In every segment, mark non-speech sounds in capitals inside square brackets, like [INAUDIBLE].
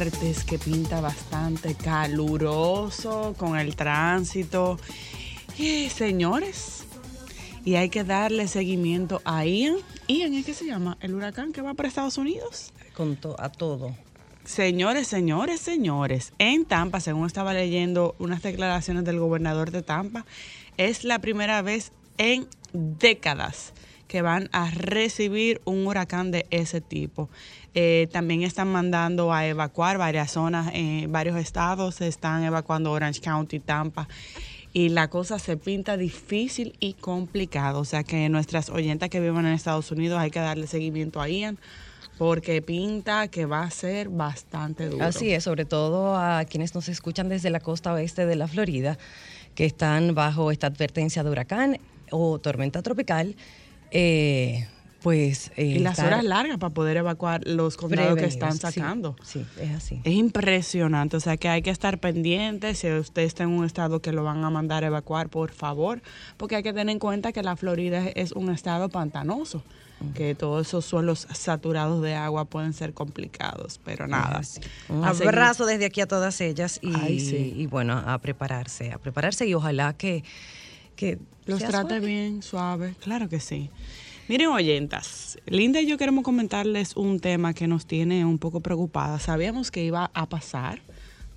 Martes que pinta bastante caluroso con el tránsito. Y señores, y hay que darle seguimiento a Ian. Ian, ¿es que se llama? El huracán que va para Estados Unidos. con to- a todo. Señores, señores, señores, en Tampa, según estaba leyendo unas declaraciones del gobernador de Tampa, es la primera vez en décadas que van a recibir un huracán de ese tipo. Eh, también están mandando a evacuar varias zonas, en varios estados se están evacuando Orange County, Tampa. Y la cosa se pinta difícil y complicada. O sea que nuestras oyentas que viven en Estados Unidos hay que darle seguimiento a Ian porque pinta que va a ser bastante duro. Así es, sobre todo a quienes nos escuchan desde la costa oeste de la Florida, que están bajo esta advertencia de huracán o tormenta tropical. Eh, pues. eh, Y las horas largas para poder evacuar los condados que están. Sí, sacando. Sí, es así. Es impresionante, o sea que hay que estar pendientes si usted está en un estado que lo van a mandar a evacuar, por favor, porque hay que tener en cuenta que la Florida es un estado pantanoso, que todos esos suelos saturados de agua pueden ser complicados, pero nada. Un seguir. abrazo desde aquí a todas ellas y, Ay, sí. y bueno, a prepararse, a prepararse y ojalá que, que Los trate suave. bien, suave, claro que sí. Miren, oyentas, Linda y yo queremos comentarles un tema que nos tiene un poco preocupadas. Sabíamos que iba a pasar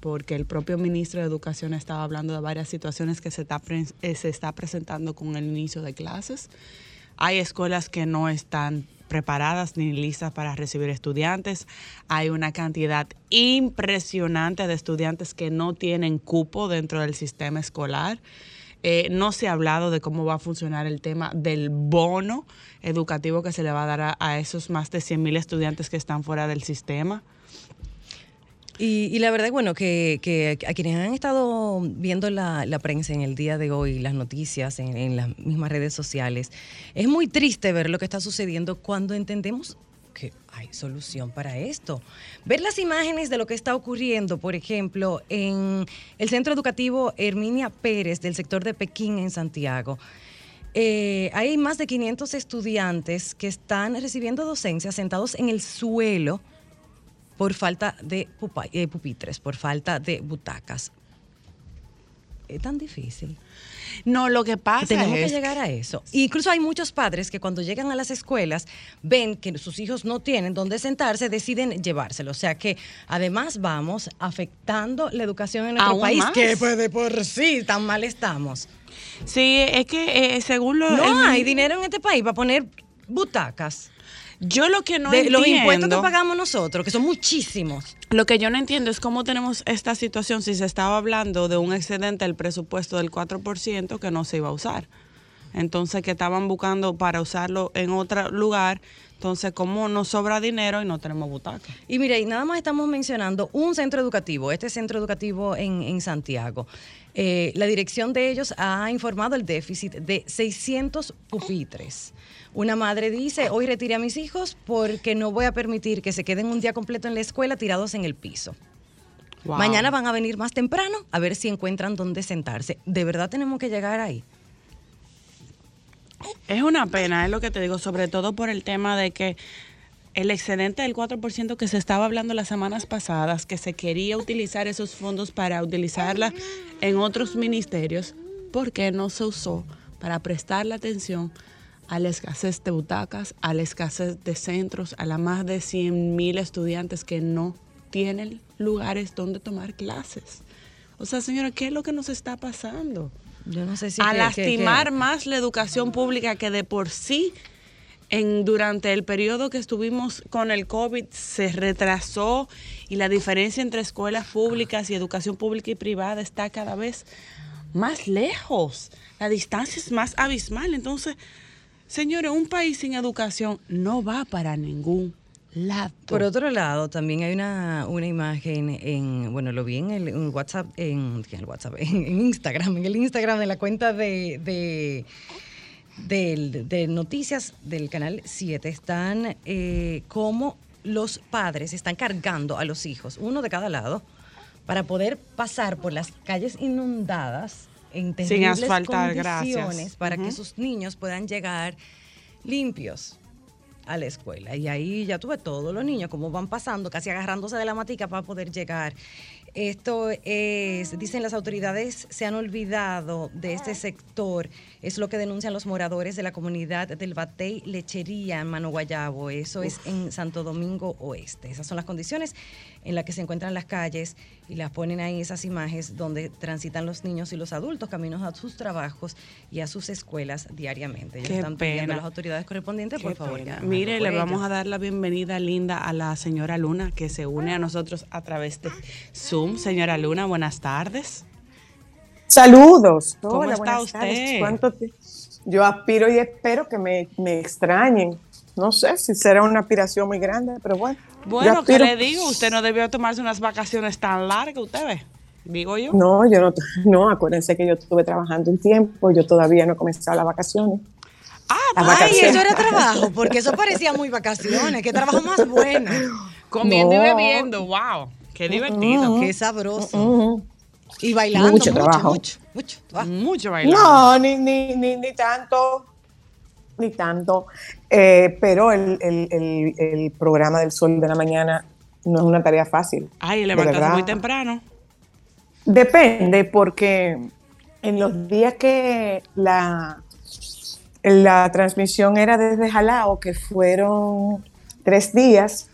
porque el propio ministro de Educación estaba hablando de varias situaciones que se está, eh, se está presentando con el inicio de clases. Hay escuelas que no están preparadas ni listas para recibir estudiantes. Hay una cantidad impresionante de estudiantes que no tienen cupo dentro del sistema escolar. Eh, no se ha hablado de cómo va a funcionar el tema del bono educativo que se le va a dar a, esos más de 100 mil estudiantes que están fuera del sistema. Y, la verdad, bueno, que, a quienes han estado viendo la, prensa en el día de hoy, las noticias en, las mismas redes sociales, es muy triste ver lo que está sucediendo cuando entendemos hay solución para esto. Ver las imágenes de lo que está ocurriendo, por ejemplo, en el Centro Educativo Herminia Pérez del sector de Pekín en Santiago. Eh, hay más de 500 estudiantes que están recibiendo docencia sentados en el suelo por falta de eh, pupitres, por falta de butacas. Es tan difícil. No, lo que pasa Tenemos que llegar a eso. Incluso hay muchos padres que cuando llegan a las escuelas ven que sus hijos no tienen dónde sentarse, deciden llevárselo. O sea que además vamos afectando la educación en nuestro país, más. que pues de por sí tan mal estamos. Sí, es que eh, según lo... No el- hay dinero en este país para poner butacas. Yo lo que no de entiendo... los impuestos que pagamos nosotros, que son muchísimos. Lo que yo no entiendo es cómo tenemos esta situación si se estaba hablando de un excedente del presupuesto del 4% que no se iba a usar. Entonces, que estaban buscando para usarlo en otro lugar. Entonces, ¿cómo nos sobra dinero y no tenemos butaca? Y mire, y nada más estamos mencionando un centro educativo, este centro educativo en, en Santiago. Eh, la dirección de ellos ha informado el déficit de 600 pupitres. Una madre dice, hoy retiré a mis hijos porque no voy a permitir que se queden un día completo en la escuela tirados en el piso. Wow. Mañana van a venir más temprano a ver si encuentran dónde sentarse. ¿De verdad tenemos que llegar ahí? Es una pena, es lo que te digo, sobre todo por el tema de que el excedente del 4% que se estaba hablando las semanas pasadas, que se quería utilizar esos fondos para utilizarla en otros ministerios, ¿por qué no se usó para prestar la atención a la escasez de butacas, a la escasez de centros, a las más de 100 mil estudiantes que no tienen lugares donde tomar clases? O sea, señora, ¿qué es lo que nos está pasando? Yo no sé si a que- que- lastimar que- más la educación pública que de por sí en, durante el periodo que estuvimos con el COVID se retrasó y la diferencia entre escuelas públicas y educación pública y privada está cada vez más lejos. La distancia es más abismal. Entonces, señores, un país sin educación no va para ningún lado. Por otro lado, también hay una, una imagen en, bueno, lo vi en el WhatsApp, en, el WhatsApp, [LAUGHS] en, Instagram, en el Instagram de la cuenta de, de, de noticias del canal 7, están eh, como los padres están cargando a los hijos, uno de cada lado, para poder pasar por las calles inundadas en terribles asfaltar, condiciones gracias. para que sus niños puedan llegar limpios a la escuela. Y ahí ya tuve todos los niños como van pasando, casi agarrándose de la matica para poder llegar. Esto es, dicen las autoridades, se han olvidado de este sector. Es lo que denuncian los moradores de la comunidad del Batey Lechería en Mano Guayabo. Eso es en Santo Domingo Oeste. Esas son las condiciones en las que se encuentran las calles y las ponen ahí esas imágenes donde transitan los niños y los adultos caminos a sus trabajos y a sus escuelas diariamente. Ellos Qué están pidiendo pena. a las autoridades correspondientes, por favor. que Mire, hagan le por vamos a dar la bienvenida linda a la señora Luna que se une a nosotros a través de Zoom. Señora Luna, buenas tardes. Saludos. ¿Cómo Hola, está buenas tardes. usted? ¿Cuánto Yo aspiro y espero que me, me extrañen. No sé si será una aspiración muy grande, pero bueno. Bueno, ¿qué le digo? Usted no debió tomarse unas vacaciones tan largas, usted ve. Digo yo. No, yo no, [LAUGHS] no, acuérdense que yo estuve trabajando un tiempo, yo todavía no he comenzado las vacaciones. Ah, Las Ay, vacaciones. eso era trabajo, porque eso parecía muy vacaciones. Qué trabajo más bueno. comiendo y bebiendo, wow. Qué divertido. Qué sabroso. Ujú. Y bailando Mucho mucho, trabajo. mucho, mucho. Ah, Mucho bailando. No, ni, ni, ni, ni tanto, ni tanto. Eh, pero el, el, el, el programa del Sol de la Mañana no es una tarea fácil. Ay, levantarse muy temprano. Depende, porque en los días que la, la transmisión era desde Jalao, que fueron tres días,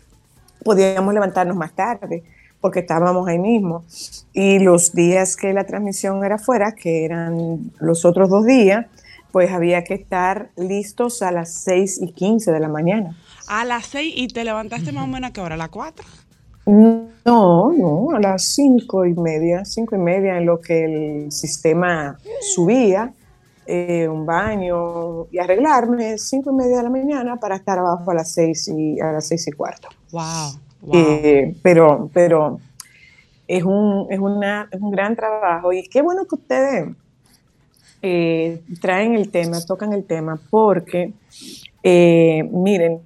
podíamos levantarnos más tarde, porque estábamos ahí mismo. Y los días que la transmisión era fuera, que eran los otros dos días, pues había que estar listos a las 6 y 15 de la mañana. A las seis y te levantaste más o menos a qué hora, a las cuatro. No, no, a las cinco y media, cinco y media en lo que el sistema subía, eh, un baño y arreglarme, cinco y media de la mañana para estar abajo a las seis y a las seis y cuarto. Wow, wow. Eh, pero, pero es un, es, una, es un gran trabajo y qué bueno que ustedes eh, traen el tema, tocan el tema, porque eh, miren,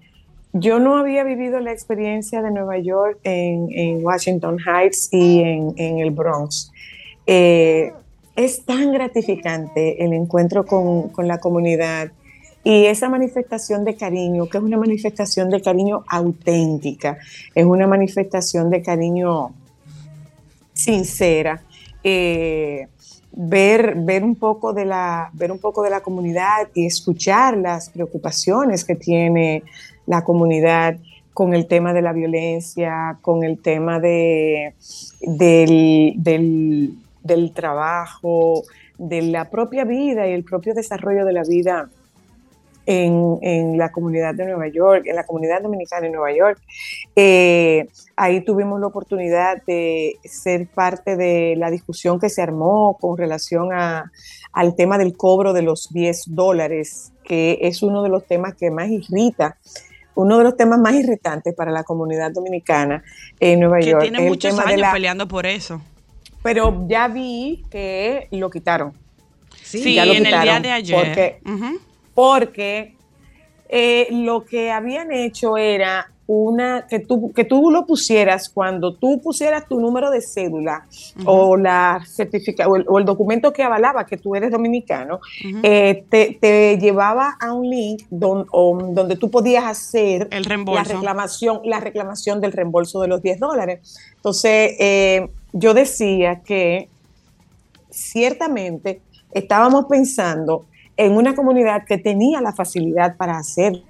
yo no había vivido la experiencia de Nueva York en, Washington Heights y en, el Bronx. Eh, es tan gratificante el encuentro con, con la comunidad y esa manifestación de cariño, que es una manifestación de cariño auténtica, es una manifestación de cariño sincera. Ver, ver, un poco de la, ver un poco de la comunidad y escuchar las preocupaciones que tiene la comunidad con el tema de la violencia, con el tema de, del, del, del trabajo, de la propia vida y el propio desarrollo de la vida en, en, la comunidad de Nueva York, en la comunidad dominicana en Nueva York. Eh, ahí tuvimos la oportunidad de ser parte de la discusión que se armó con relación a, al tema del cobro de los 10 dólares, que es uno de los temas que más irrita uno de los temas más irritantes para la comunidad dominicana en Nueva que York. tiene es el muchos de años la- peleando por eso. Pero ya vi que lo quitaron. Sí, ya lo en el día quitaron, de ayer. porque-. Porque eh, lo que habían hecho era una, que tú, que tú lo pusieras cuando tú pusieras tu número de cédula o la certifica, o el, o el documento que avalaba que tú eres dominicano, eh, te, te llevaba a un link don- o- donde tú podías hacer El la reclamación, la reclamación del reembolso de los 10 dólares. Entonces, eh, yo decía que ciertamente estábamos pensando en una comunidad que tenía la facilidad para hacerlo,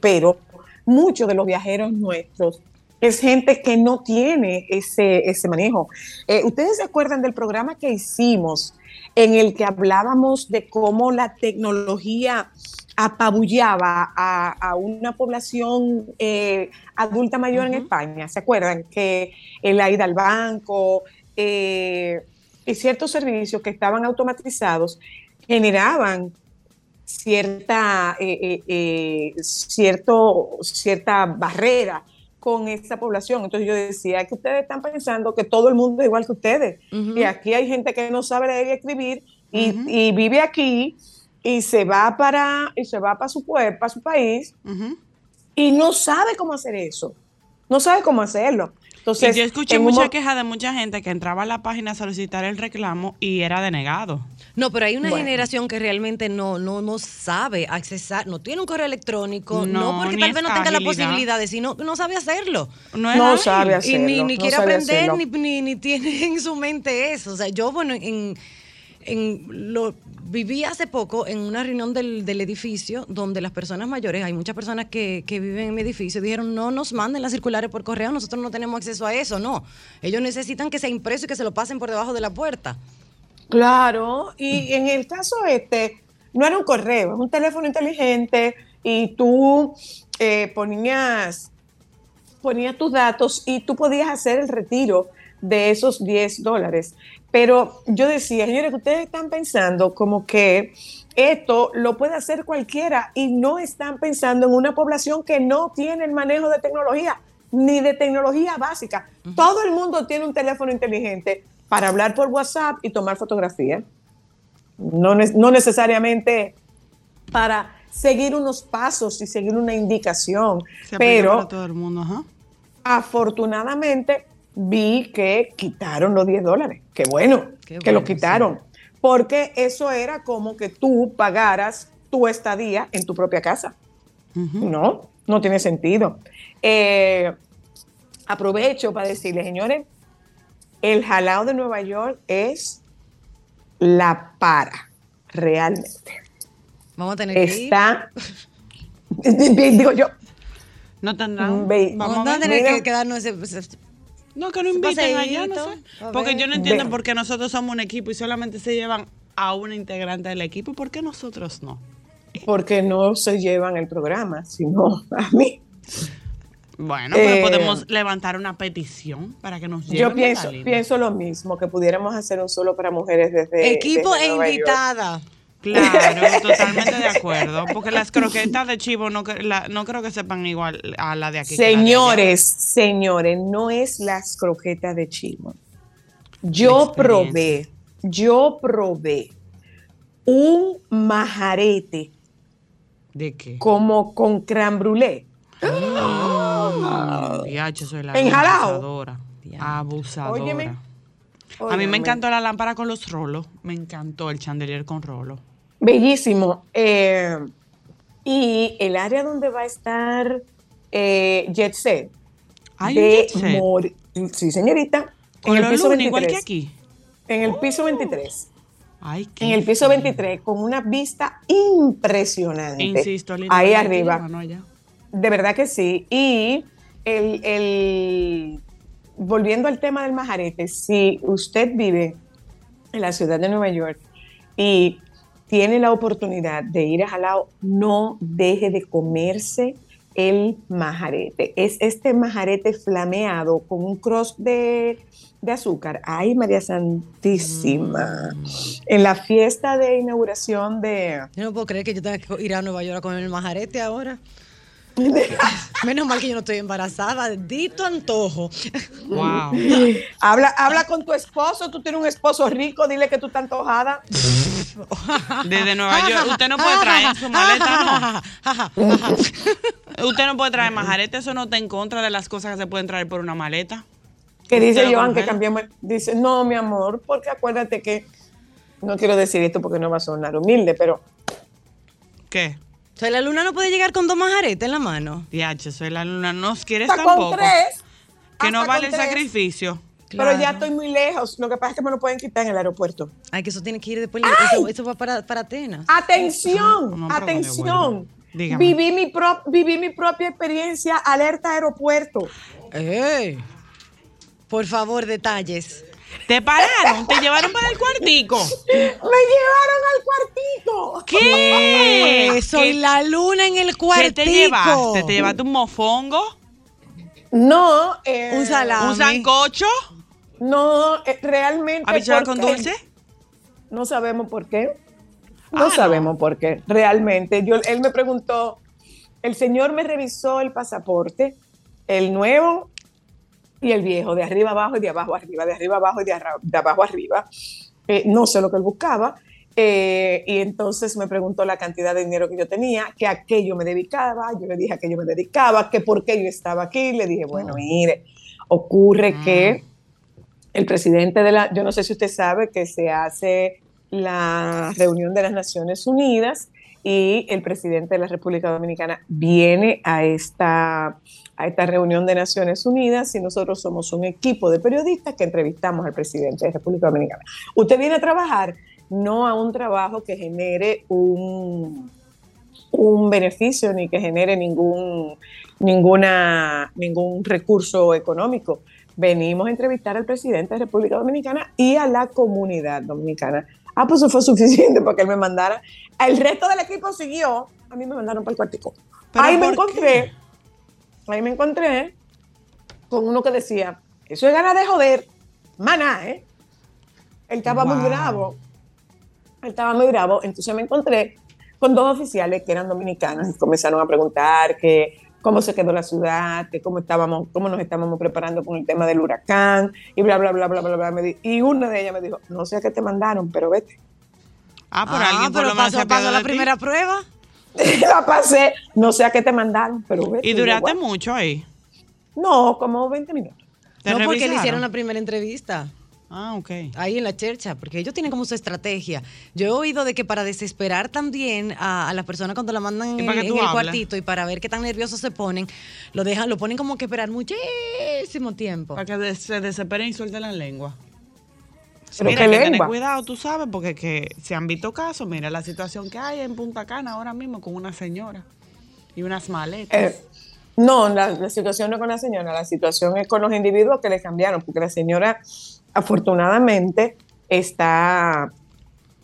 pero muchos de los viajeros nuestros es gente que no tiene ese, ese manejo. Eh, ¿Ustedes se acuerdan del programa que hicimos en el que hablábamos de cómo la tecnología apabullaba a, a una población eh, adulta mayor en España? ¿Se acuerdan? Que la ida al banco eh, y ciertos servicios que estaban automatizados generaban cierta, eh, eh, eh, cierto, cierta barrera con esta población. Entonces yo decía que ustedes están pensando que todo el mundo es igual que ustedes. Y aquí hay gente que no sabe leer y escribir y, y vive aquí y se va para, y se va para su pueblo, para su país y no sabe cómo hacer eso. No sabe cómo hacerlo. Entonces, y yo escuché un mucha queja de mucha gente que entraba a la página a solicitar el reclamo y era denegado. No, pero hay una Bueno. generación que realmente no, no, no sabe accesar, no tiene un correo electrónico, no, No, porque tal vez no tenga la posibilidad de, sino no sabe hacerlo. No, es No ahí. sabe hacer- y ni, hacerlo, ni no quiere aprender, hacerlo. ni, ni, ni tiene en su mente eso. O sea, yo, bueno, en, en lo viví hace poco en una reunión del, del edificio donde las personas mayores, hay muchas personas que, que viven en mi edificio, dijeron, no nos manden las circulares por correo, nosotros no tenemos acceso a eso, no. Ellos necesitan que sea impreso y que se lo pasen por debajo de la puerta. Claro, y en el caso este, no era un correo, es un teléfono inteligente y tú eh, ponías, ponías tus datos y tú podías hacer el retiro de esos 10 dólares. Pero yo decía, señores, que ustedes están pensando como que esto lo puede hacer cualquiera y no están pensando en una población que no tiene el manejo de tecnología, ni de tecnología básica. Todo el mundo tiene un teléfono inteligente para hablar por WhatsApp y tomar. No, ne- no necesariamente para seguir unos pasos y seguir una indicación, Se pero para todo el mundo, ajá. afortunadamente vi que quitaron los 10 dólares. Qué bueno Qué que lo quitaron. Porque eso era como que tú pagaras tu estadía en tu propia casa. No, no tiene sentido. Eh, aprovecho para decirles, señores, el jalao de Nueva York es la para, realmente. Vamos a tener que ir. Está, [LAUGHS] digo yo, No tendrán. Ve- Vamos a tener Mira. que quedarnos ese- ese- No, que no inviten allá, no sé. Porque yo no entiendo por qué nosotros somos un equipo y solamente se llevan a una integrante del equipo. ¿Por qué nosotros no? porque no se llevan el programa, sino a mí. Bueno, pero Eh, podemos levantar una petición para que nos lleven. Yo pienso, pienso lo mismo, que pudiéramos hacer un solo para mujeres desde Equipo desde e Nueva York. Claro, [LAUGHS] totalmente de acuerdo. Porque las croquetas de chivo no, la- no creo que sepan igual a la de aquí. de. Señores, señores, no es las croquetas de chivo. Yo probé, yo probé un majarete ¿De qué? como con crème brûlée. [GASPS] Diacho, soy la Enjalao. abusadora. Abusadora. Óyeme, A mí me encantó la lámpara con los rolos. Me encantó el chandelier con rolo. Bellísimo. Eh, y el área donde va a estar eh, Jet Set. Hay un de jet set. Mor- Sí, señorita. En Con el los piso 23. igual que aquí. En el piso 23. Ay, qué En el piso fino. 23, con una vista impresionante. Insisto, linda Ahí arriba. De verdad que sí. Y el, el- volviendo al tema del majarete, si usted vive en la ciudad de Nueva York y tiene la oportunidad de ir a Jalao, no deje de comerse el majarete. Es este majarete flameado con un cross de, de azúcar. Ay, María Santísima. En la fiesta de inauguración de... Yo no puedo creer que yo tenga que ir a Nueva York a comer el majarete ahora. [LAUGHS] Menos mal que yo no estoy embarazada. Dito antojo. Wow. [LAUGHS] Habla, habla con tu esposo, tú tienes un esposo rico, dile que tú estás antojada. [LAUGHS] Desde Nueva York. Usted no puede traer su maleta, ¿no? Usted no puede traer majarete, eso no está en contra de las cosas que se pueden traer por una maleta. Que dice Joan que congela. cambiamos. Dice, no, mi amor, porque acuérdate que. No quiero decir esto porque no va a sonar humilde, pero ¿Qué? O sea, la luna no puede llegar con dos majaretes en la mano. Diache, soy la luna. ¿No quieres hasta tampoco? con tres. Que no vale el tres. sacrificio. Pero ya estoy muy lejos. Lo que pasa es que me lo pueden quitar en el aeropuerto. Ay, que eso tiene que ir después. Eso, eso va para, para Atenas. Atención, No, no, pero atención. Dígame. Viví mi, pro- viví mi propia experiencia, alerta aeropuerto. ¡Ey! Por favor, detalles. Te pararon, te llevaron para el cuartico. Me llevaron al cuartito. ¿Qué? Soy ¿Qué- la luna en el ¿Qué cuartico. te llevaste? ¿Te llevaste un mofongo? No, eh, Un salami. ¿Un sancocho? No, eh, realmente. ¿Habichuela con dulce? No sabemos por qué. No Ah, no. sabemos por qué. Realmente, yo, él me preguntó, el señor me revisó el pasaporte, el nuevo y el viejo, de arriba abajo y de abajo arriba, de arriba abajo y de, de abajo arriba. Eh, no sé lo que él buscaba. eh, y entonces me preguntó la cantidad de dinero que yo tenía, que a qué yo me dedicaba. Yo le dije a qué yo me dedicaba, que por qué yo estaba aquí. Le dije, bueno, mire, ocurre que el presidente de la, yo no sé si usted sabe que se hace la reunión de las Naciones Unidas y el presidente de la República Dominicana viene a esta, a esta reunión de Naciones Unidas y nosotros somos un equipo de periodistas que entrevistamos al presidente de República Dominicana. Usted viene a trabajar no a un trabajo que genere un, un beneficio ni que genere ningún, ninguna, ningún recurso económico. Venimos a entrevistar al presidente de República Dominicana y a la comunidad dominicana. Ah, pues eso fue suficiente para que él me mandara. El resto del equipo siguió. A mí me mandaron para el cuartico. ¿Pero Ahí me encontré. Ahí me encontré con uno que decía, eso es ganas de joder. Maná, ¿eh? Él estaba muy bravo. Él estaba muy bravo. Entonces me encontré con dos oficiales que eran dominicanos y comenzaron a preguntar que cómo se quedó la ciudad, que cómo estábamos, cómo nos estábamos preparando con el tema del huracán y bla bla bla bla bla bla. Y una de ellas me dijo, no sé a qué te mandaron, pero vete. Ah, por Ah, alguien por pero lo menos pasó, se pasó la ti. primera prueba. [LAUGHS] la pasé, no sé a qué te mandaron, pero vete. Y duraste mucho ahí. No, como 20 minutos. ¿Te No, porque le hicieron la primera entrevista. Ah, ok. Ahí en la chercha, porque ellos tienen como su estrategia. Yo he oído de que para desesperar también a, a las personas cuando la mandan en, el cuartito y para ver qué tan nerviosos se ponen, lo dejan, lo ponen como que esperar muchísimo tiempo. Para que se desesperen y suelten la lengua. Pero mira, qué hay que tener cuidado, tú sabes, porque que se han visto casos. Mira la situación que hay en Punta Cana ahora mismo con una señora y unas maletas. Eh, no, la, la situación no es con la señora, la situación es con los individuos que le cambiaron, porque la señora afortunadamente está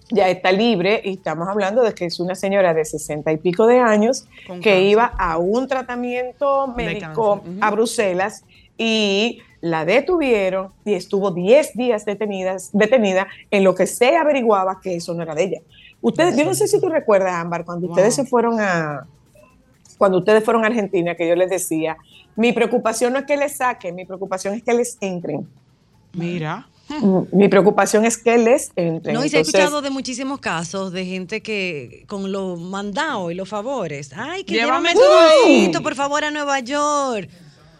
ya está libre y estamos hablando de que es una señora de sesenta y pico de años Con que cáncer. iba a un tratamiento médico a Bruselas y la detuvieron y estuvo 10 días detenidas, detenida en lo que se averiguaba que eso no era de ella. Ustedes, yo no sé si tú recuerdas, Ámbar, cuando ustedes se fueron a, cuando ustedes fueron a Argentina, que yo les decía, mi preocupación no es que les saquen, mi preocupación es que les entren. Mira. Mm, Mi preocupación es que les entren. No, y se ha escuchado de muchísimos casos de gente que con los mandados y los favores. Ay, que Llévame llévame todo ahí. todo por favor, a Nueva York.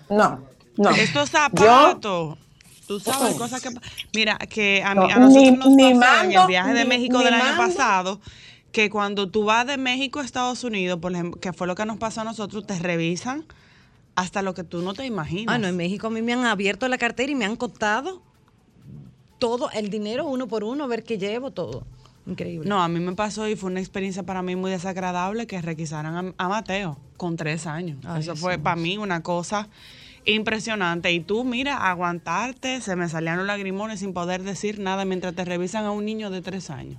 No, no. Estos Yo, zapatos. Tú sabes, Oh. cosas que. Mira, que a, mí, a nosotros ni- nos ni en el viaje de México ni del año mando. pasado que cuando tú vas de México a Estados Unidos, por ejemplo, que fue lo que nos pasó a nosotros, te revisan hasta lo que tú no te imaginas. Ah, no, en México a mí me han abierto la cartera y me han contado todo el dinero uno por uno, ver qué llevo, todo. Increíble. No, a mí me pasó y fue una experiencia para mí muy desagradable que requisaran a, a Mateo con tres años. Ay, Eso fue para mí una cosa impresionante. Y tú, mira, aguantarte, se me salían los lagrimones sin poder decir nada mientras te revisan a un niño de tres años.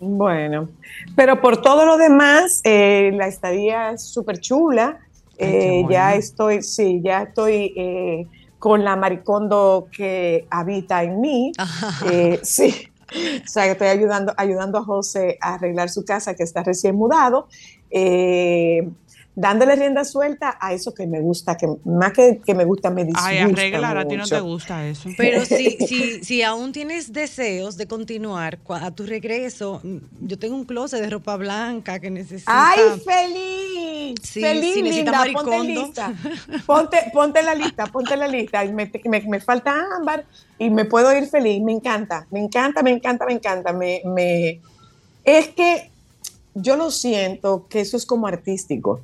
Bueno, pero por todo lo demás, eh, la estadía es súper chula. Eh, bueno. Ya estoy, sí, ya estoy eh, con la maricondo que habita en mí. [LAUGHS] Eh, sí, o sea, que estoy ayudando, ayudando a José a arreglar su casa que está recién mudado. eh, dándole rienda suelta a eso que me gusta, que más que, que me gusta, me disgusta Ay, arreglar, a ti no mucho. te gusta eso. Pero [LAUGHS] si, si, si aún tienes deseos de continuar a tu regreso, mm, yo tengo un closet de ropa blanca que necesita. ¡Ay, feliz! feliz, Sí, feliz, sí, necesita linda, ponte lista. Ponte, ponte en la lista, ponte en la lista. Me, me- me falta ámbar y me puedo ir feliz. Me encanta, me encanta, me encanta, me encanta. Me, me- Es que yo lo siento que eso es como artístico.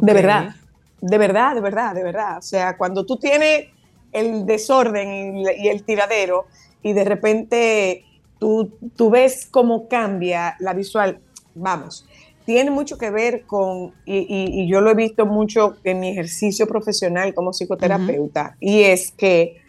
De verdad, de verdad, de verdad, de verdad. O sea, cuando tú tienes el desorden y, el tiradero y de repente tú, tú ves cómo cambia la visual, vamos, tiene mucho que ver con, y, y- y yo lo he visto mucho en mi ejercicio profesional como psicoterapeuta, y es que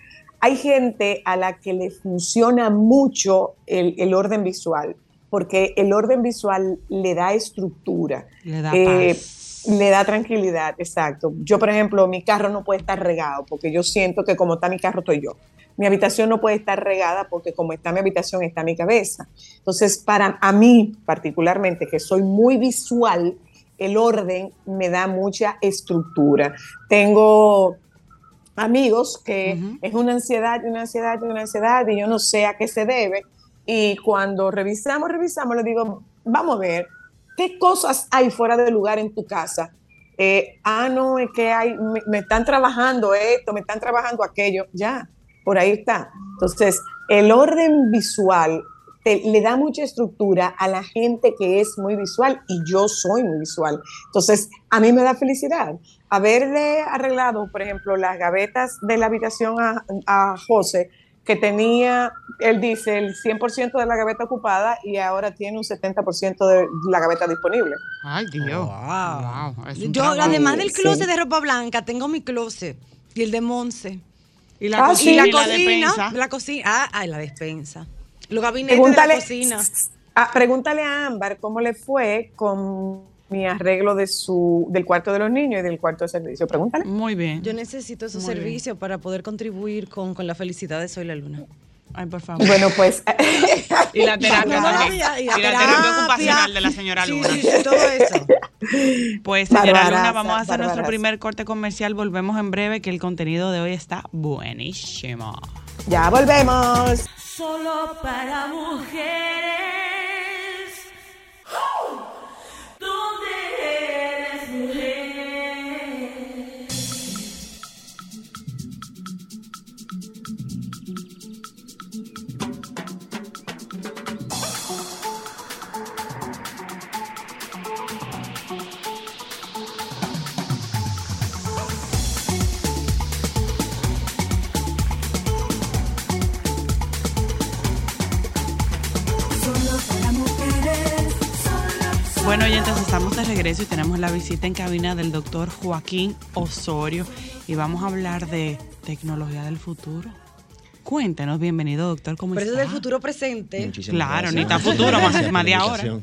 hay gente a la que le funciona mucho el, el orden visual, porque el orden visual le da estructura. Le da Eh, paz. Le da tranquilidad, exacto. Yo, por ejemplo, mi carro no puede estar regado porque yo siento que como está mi carro estoy yo. Mi habitación no puede estar regada porque como está mi habitación está mi cabeza. Entonces, para a mí particularmente, que soy muy visual, el orden me da mucha estructura. Tengo amigos que es una ansiedad, y una ansiedad, y una ansiedad, y yo no sé a qué se debe. Y cuando revisamos, revisamos, le digo, vamos a ver, ¿qué cosas hay fuera de lugar en tu casa? Eh, ah, no, es que hay, me, me están trabajando esto, me están trabajando aquello, ya, por ahí está. Entonces, el orden visual te- le da mucha estructura a la gente que es muy visual y yo soy muy visual. Entonces, a mí me da felicidad haberle arreglado, por ejemplo, las gavetas de la habitación a, a José, que tenía, él dice, el 100% de la gaveta ocupada y ahora tiene un 70% de la gaveta disponible. Ay, Dios. Wow. Yo, trabajo. además del Sí. closet de ropa blanca, tengo mi closet y el de Monse. Y la, Ah, cocina sí. Y la y cocina, la cocina, ah, ah, la despensa. Los gabinetes Pregúntale, de la cocina. ah, pregúntale a Ámbar cómo le fue con mi arreglo de su, del cuarto de los niños y del cuarto de servicio. Pregúntale. Muy bien. Yo necesito esos Muy bien. servicios para poder contribuir con, con la felicidad de Soy la Luna. Ay, por favor. Bueno, pues [LAUGHS] y la terapia. Días, Y la terapia ocupacional de la señora Luna. sí, sí, todo eso. Pues señora Luna, vamos a hacer nuestro primer corte comercial. Volvemos en breve, que el contenido de hoy está buenísimo. ya volvemos. Solo para mujeres. ¿Dónde eres Bueno, oyentes, estamos de regreso y tenemos la visita en cabina del doctor Joaquín Osorio y vamos a hablar de tecnología del futuro. Cuéntenos, bienvenido doctor, ¿cómo Pero eso es está? del futuro presente. Muchísimas Claro, gracias. ni tan futuro, más- más de ahora.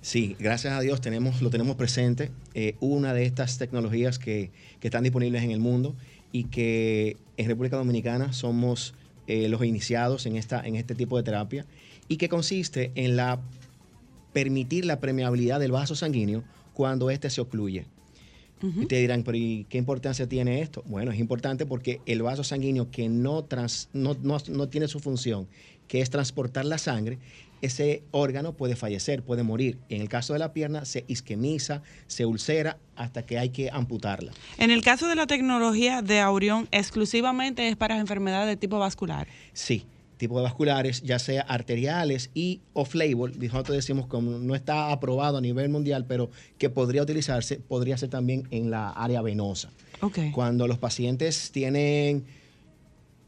Sí, gracias a Dios tenemos, lo tenemos presente. eh, una de estas tecnologías que, que están disponibles en el mundo y que en República Dominicana somos eh, los iniciados en, esta, en este tipo de terapia y que consiste en la permitir la permeabilidad del vaso sanguíneo cuando éste se ocluye. Y te dirán, pero ¿y qué importancia tiene esto? Bueno, es importante porque el vaso sanguíneo que no, trans- no, no- no tiene su función, que es transportar la sangre, ese órgano puede fallecer, puede morir. En el caso de la pierna, se isquemiza, se ulcera hasta que hay que amputarla. En el caso de la tecnología de Aurión, exclusivamente es para enfermedades de tipo vascular. Sí, tipo de vasculares, ya sea arteriales y off-label, nosotros decimos como no está aprobado a nivel mundial, pero que podría utilizarse, podría ser también en la área venosa. Ok. Cuando los pacientes tienen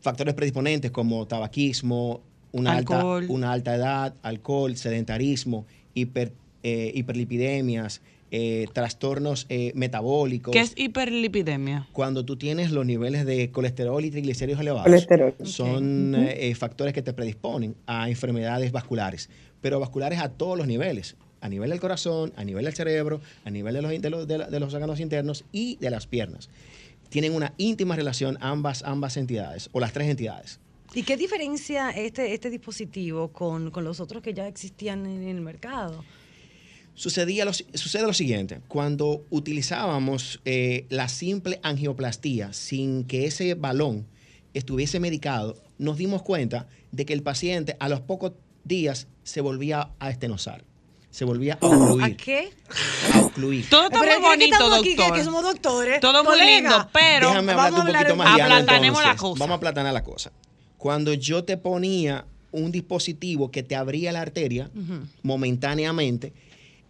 factores predisponentes como tabaquismo, una, alta, Alcohol. una alta edad, alcohol, sedentarismo, hiper, eh, hiperlipidemias, eh, trastornos eh, metabólicos. ¿Qué es hiperlipidemia? Cuando tú tienes los niveles de colesterol y triglicéridos elevados, Colesterol. son eh, factores que te predisponen a enfermedades vasculares, pero vasculares a todos los niveles, a nivel del corazón, a nivel del cerebro, a nivel de los, de los, de la- de los órganos internos y de las piernas. Tienen una íntima relación ambas, ambas entidades, o las tres entidades. ¿Y qué diferencia este, este dispositivo con, con los otros que ya existían en el mercado? Sucedía lo, sucede lo siguiente, cuando utilizábamos eh, la simple angioplastía sin que ese balón estuviese medicado, nos dimos cuenta de que el paciente a los pocos días se volvía a estenosar. se volvía a ocluir. ¿A qué? A ocluir. Todo está Pero muy es que bonito, estamos aquí, doctor. que, que somos doctores. Todo muy colega. lindo, pero Déjame vamos hablarte a un poquito en más llano, Aplatanemos la entonces. cosa. Vamos a aplatanar la cosa. Cuando yo te ponía un dispositivo que te abría la arteria momentáneamente,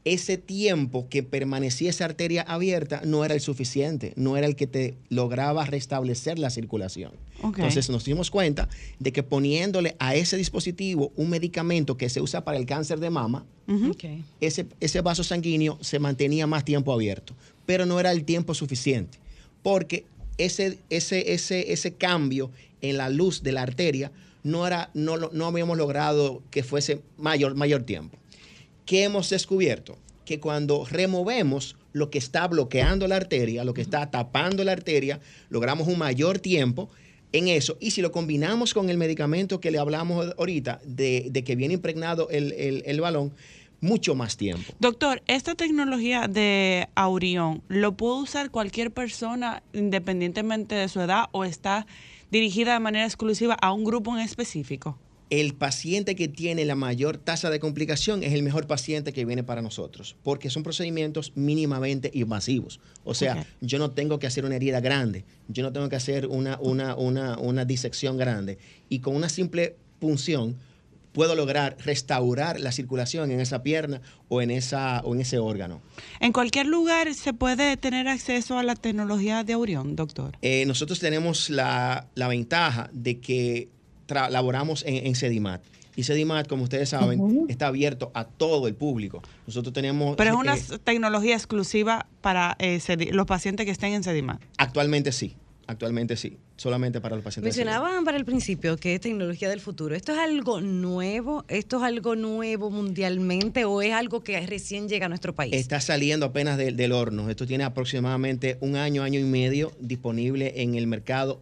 ese tiempo que permanecía esa arteria abierta no era el suficiente, no era el que te lograba restablecer la circulación. Entonces nos dimos cuenta de que poniéndole a ese dispositivo un medicamento que se usa para el cáncer de mama, ese, ese vaso sanguíneo se mantenía más tiempo abierto, pero no era el tiempo suficiente, porque ese, ese, ese, ese cambio en la luz de la arteria no, era, no, no habíamos logrado que fuese mayor, mayor tiempo. ¿Qué hemos descubierto? Que cuando removemos lo que está bloqueando la arteria, lo que está tapando la arteria, logramos un mayor tiempo en eso. Y si lo combinamos con el medicamento que le hablamos ahorita, de, de que viene impregnado el, el- el balón, mucho más tiempo. Doctor, esta tecnología de Aurion, ¿lo puede usar cualquier persona independientemente de su edad o está dirigida de manera exclusiva a un grupo en específico? El paciente que tiene la mayor tasa de complicación es el mejor paciente que viene para nosotros, porque son procedimientos mínimamente invasivos. O sea, yo no tengo que hacer una herida grande, yo no tengo que hacer una, una, una, una disección grande. Y con una simple punción puedo lograr restaurar la circulación en esa pierna o en, esa, o en ese órgano. ¿En cualquier lugar se puede tener acceso a la tecnología de Aurion, doctor? Eh, nosotros tenemos la, la ventaja de que laboramos en, en Sedimat. Y Sedimat, como ustedes saben, está abierto a todo el público. Nosotros tenemos... Pero es eh, una tecnología exclusiva para eh, los pacientes que estén en Sedimat. actualmente sí, actualmente sí. Solamente para los pacientes. Mencionaban para el principio que es tecnología del futuro. ¿Esto es algo nuevo? ¿Esto es algo nuevo mundialmente o es algo que recién llega a nuestro país? Está saliendo apenas del horno. Esto tiene aproximadamente un año, año y medio disponible en el mercado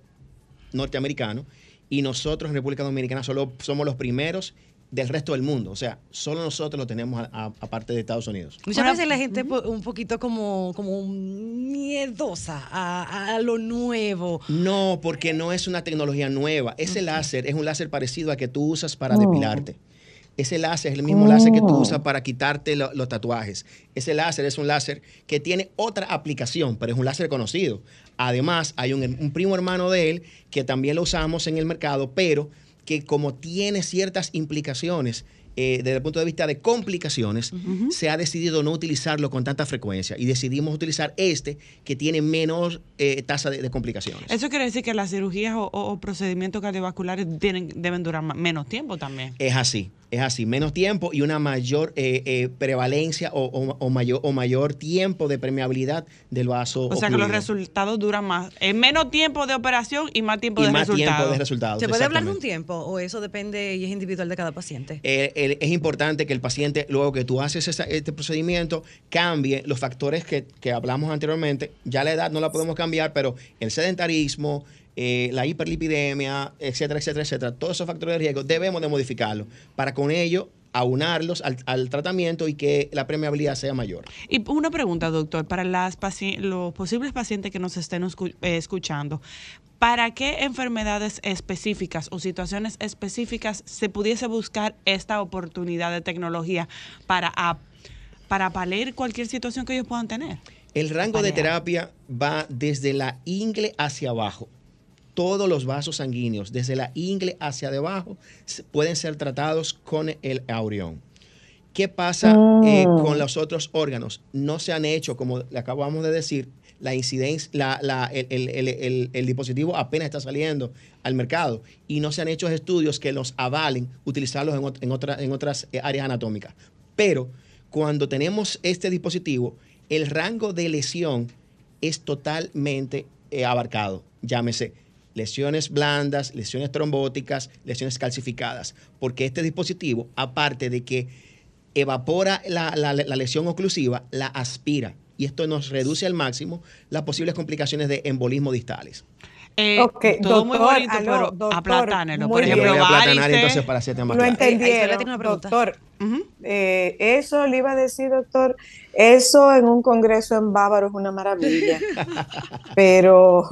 norteamericano. Y nosotros en República Dominicana solo somos los primeros del resto del mundo. O sea, solo nosotros lo tenemos a- a- aparte de Estados Unidos. Muchas veces la gente po- un poquito como, como miedosa a, a lo nuevo. No, porque no es una tecnología nueva. Ese láser es un láser parecido al que tú usas para depilarte. Ese láser es el mismo láser que tú usas para quitarte lo- los tatuajes. Ese láser es un láser que tiene otra aplicación, pero es un láser conocido. Además, hay un, un primo hermano de él que también lo usamos en el mercado, pero que como tiene ciertas implicaciones eh, desde el punto de vista de complicaciones, se ha decidido no utilizarlo con tanta frecuencia y decidimos utilizar este que tiene menor eh, tasa de, de complicaciones. Eso quiere decir que las cirugías o, o- o procedimientos cardiovasculares tienen, deben durar menos tiempo también. Es así, es así. Menos tiempo y una mayor eh, eh, prevalencia o, o- o mayor, o mayor tiempo de permeabilidad del vaso. O sea que los resultados duran más. Es menos tiempo de operación y más tiempo y de más resultados. tiempo de resultados. ¿Se puede hablar de un tiempo o eso depende y es individual de cada paciente? Eh, el- es importante que el paciente, luego que tú haces esa- este procedimiento, cambie los factores que, que hablamos anteriormente. Ya la edad no la podemos cambiar, pero el sedentarismo, eh, la hiperlipidemia, etcétera, etcétera, etcétera, todos esos factores de riesgo debemos de modificarlos para con ello aunarlos al, al tratamiento y que la permeabilidad sea mayor. Y una pregunta, doctor, para las los posibles pacientes que nos estén eh, escuchando, ¿para qué enfermedades específicas o situaciones específicas se pudiese buscar esta oportunidad de tecnología para, a- para paliar cualquier situación que ellos puedan tener? El rango de terapia va desde la ingle hacia abajo. Todos los vasos sanguíneos, desde la ingle hacia debajo, se- pueden ser tratados con el Aurion. ¿Qué pasa eh, con los otros órganos? No se han hecho, como le acabamos de decir, la incidencia, la- la- el, el- el- el- el dispositivo apenas está saliendo al mercado y no se han hecho estudios que los avalen utilizarlos en, ot- en otra- en otras eh, áreas anatómicas. Pero cuando tenemos este dispositivo, el rango de lesión es totalmente eh, abarcado. Llámese lesiones blandas, lesiones trombóticas, lesiones calcificadas, porque este dispositivo, aparte de que evapora la, la- lesión oclusiva, la aspira. Y esto nos reduce al máximo las posibles complicaciones de embolismo distales. Eh, Ok, todo muy doctor, bonito, aló, pero doctor, aplatánelo. muy Por ejemplo, voy a aplatanar entonces para hacerte más Lo claro. Entendieron, pregunta. doctor. Ujú. Eh, eso le iba a decir, doctor, eso en un congreso en Bávaro es una maravilla. [LAUGHS] pero,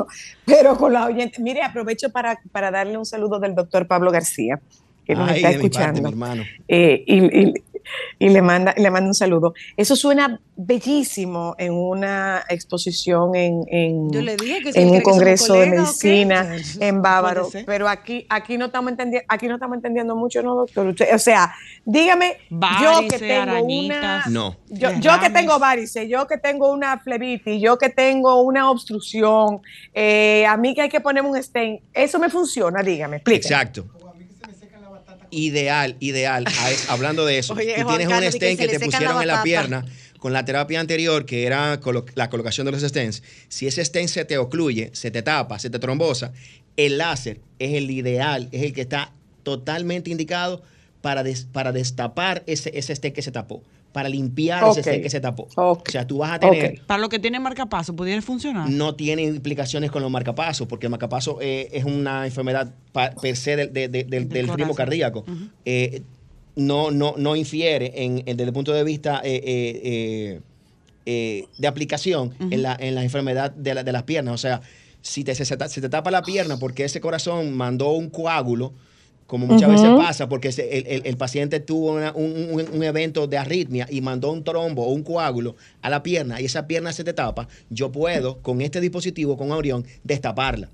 pero con la oyente, mire, aprovecho para, para darle un saludo del doctor Pablo García, que nos Ay, está mi parte, escuchando. mi hermano. Eh, y, y- [LAUGHS] y le manda, le manda un saludo. Eso suena bellísimo en una exposición en, en, Yo le dije que si en él un congreso de medicina [LAUGHS] en Bávaro, pero aquí, aquí no estamos entendiendo, aquí no estamos entendiendo mucho, ¿no, doctor? Usted- o sea, dígame, yo que tengo una. No. yo, yo que tengo varices, yo que tengo una flebitis, yo que tengo una obstrucción, eh, a mí que hay que ponerme un stent, eso me funciona, dígame, explíqueme. Exacto. Ideal, ideal. A- es- hablando de eso, Oye, tú Juan tienes Carlos, un que stent que te pusieron la en la pierna con la terapia anterior, que era colo- la colocación de los stents. Si ese stent se te ocluye, se te tapa, se te trombosa, el láser es el ideal, es el que está totalmente indicado para, des- para destapar ese, ese stent que se tapó, para limpiar ese que se tapó. O sea, tú vas a tener. Para lo que tiene marcapaso, ¿pudiera funcionar? no tiene implicaciones con los marcapasos, porque el marcapaso eh, es una enfermedad pa- per se del, de- de- del- del ritmo cardíaco. Eh, no, no, no infiere en, en- desde el punto de vista eh, eh, eh, eh, de aplicación en, la, en la enfermedad de, la- de las piernas. O sea, si te, se, se te tapa la pierna porque ese corazón mandó un coágulo, como muchas veces pasa, porque el, el- el paciente tuvo una- un, un- evento de arritmia y mandó un trombo o un coágulo a la pierna y esa pierna se te tapa, yo puedo con este dispositivo, con Aurión, destaparla,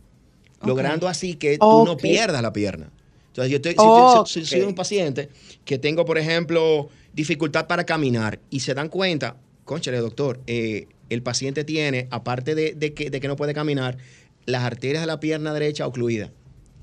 logrando así que tú no pierdas la pierna. Entonces, yo estoy, si- si- Ok. si- si soy un paciente que tengo, por ejemplo, dificultad para caminar y se dan cuenta, conchale, doctor, eh, el paciente tiene, aparte de, de que, de que no puede caminar, las arterias de la pierna derecha ocluidas.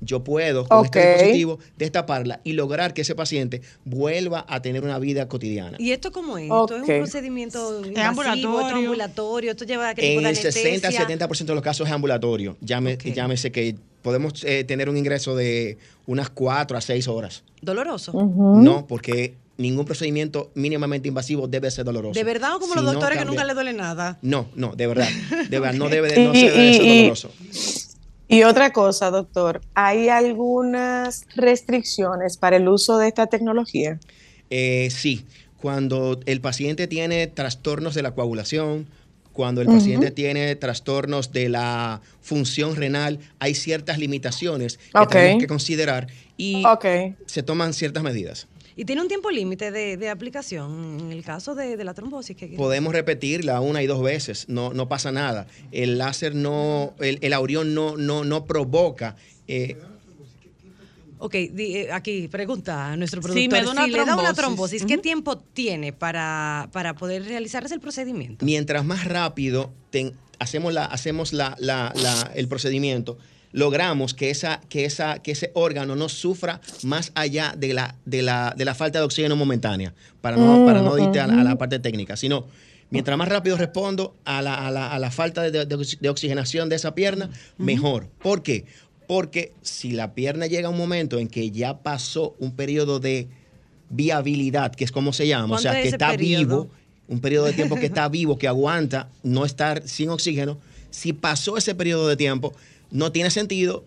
Yo puedo, con este Ok. dispositivo, destaparla y lograr que ese paciente vuelva a tener una vida cotidiana. ¿Y esto cómo es? ¿Esto es un procedimiento invasivo, ambulatorio. ¿Esto es ambulatorio? ¿Esto lleva qué tipo En el 60 anestesia? 70% de los casos es ambulatorio. Llame-. Llámese que podemos eh, tener un ingreso de unas 4 a 6 horas. ¿Doloroso? No, porque ningún procedimiento mínimamente invasivo debe ser doloroso. ¿De verdad o como Si los no doctores que nunca le duele nada? No, no, de verdad. De verdad, no debe de, [LAUGHS] no Y- se debe de ser doloroso. Y otra cosa, doctor, ¿hay algunas restricciones para el uso de esta tecnología? Eh, sí, cuando el paciente tiene trastornos de la coagulación, cuando el paciente tiene trastornos de la función renal, hay ciertas limitaciones que Ok. tenemos que considerar y se toman ciertas medidas. ¿Y tiene un tiempo límite de, de aplicación en el caso de, de la trombosis? Que, Podemos repetirla una y dos veces, no, no pasa nada. El láser no, el, el aurión no, no, no provoca. eh, Ok, di- eh, aquí pregunta a nuestro Sí, productor. me da una si le da una trombosis. trombosis, ¿qué tiempo tiene para, para poder realizarse el procedimiento? mientras más rápido ten- hacemos, la, hacemos la, la- la- el procedimiento, logramos que, esa, que, esa, que ese órgano no sufra más allá de la, de la, de la falta de oxígeno momentánea, para no, para no irte a, la- a la parte técnica, sino mientras más rápido respondo a la, a la- a la falta de, de- de oxigenación de esa pierna, mejor. ¿Por qué? Porque si la pierna llega a un momento en que ya pasó un periodo de viabilidad, que es como se llama, o ¿Cuánto sea, que está periodo? vivo, un periodo de tiempo que está vivo, que aguanta no estar sin oxígeno, si pasó ese periodo de tiempo, no tiene sentido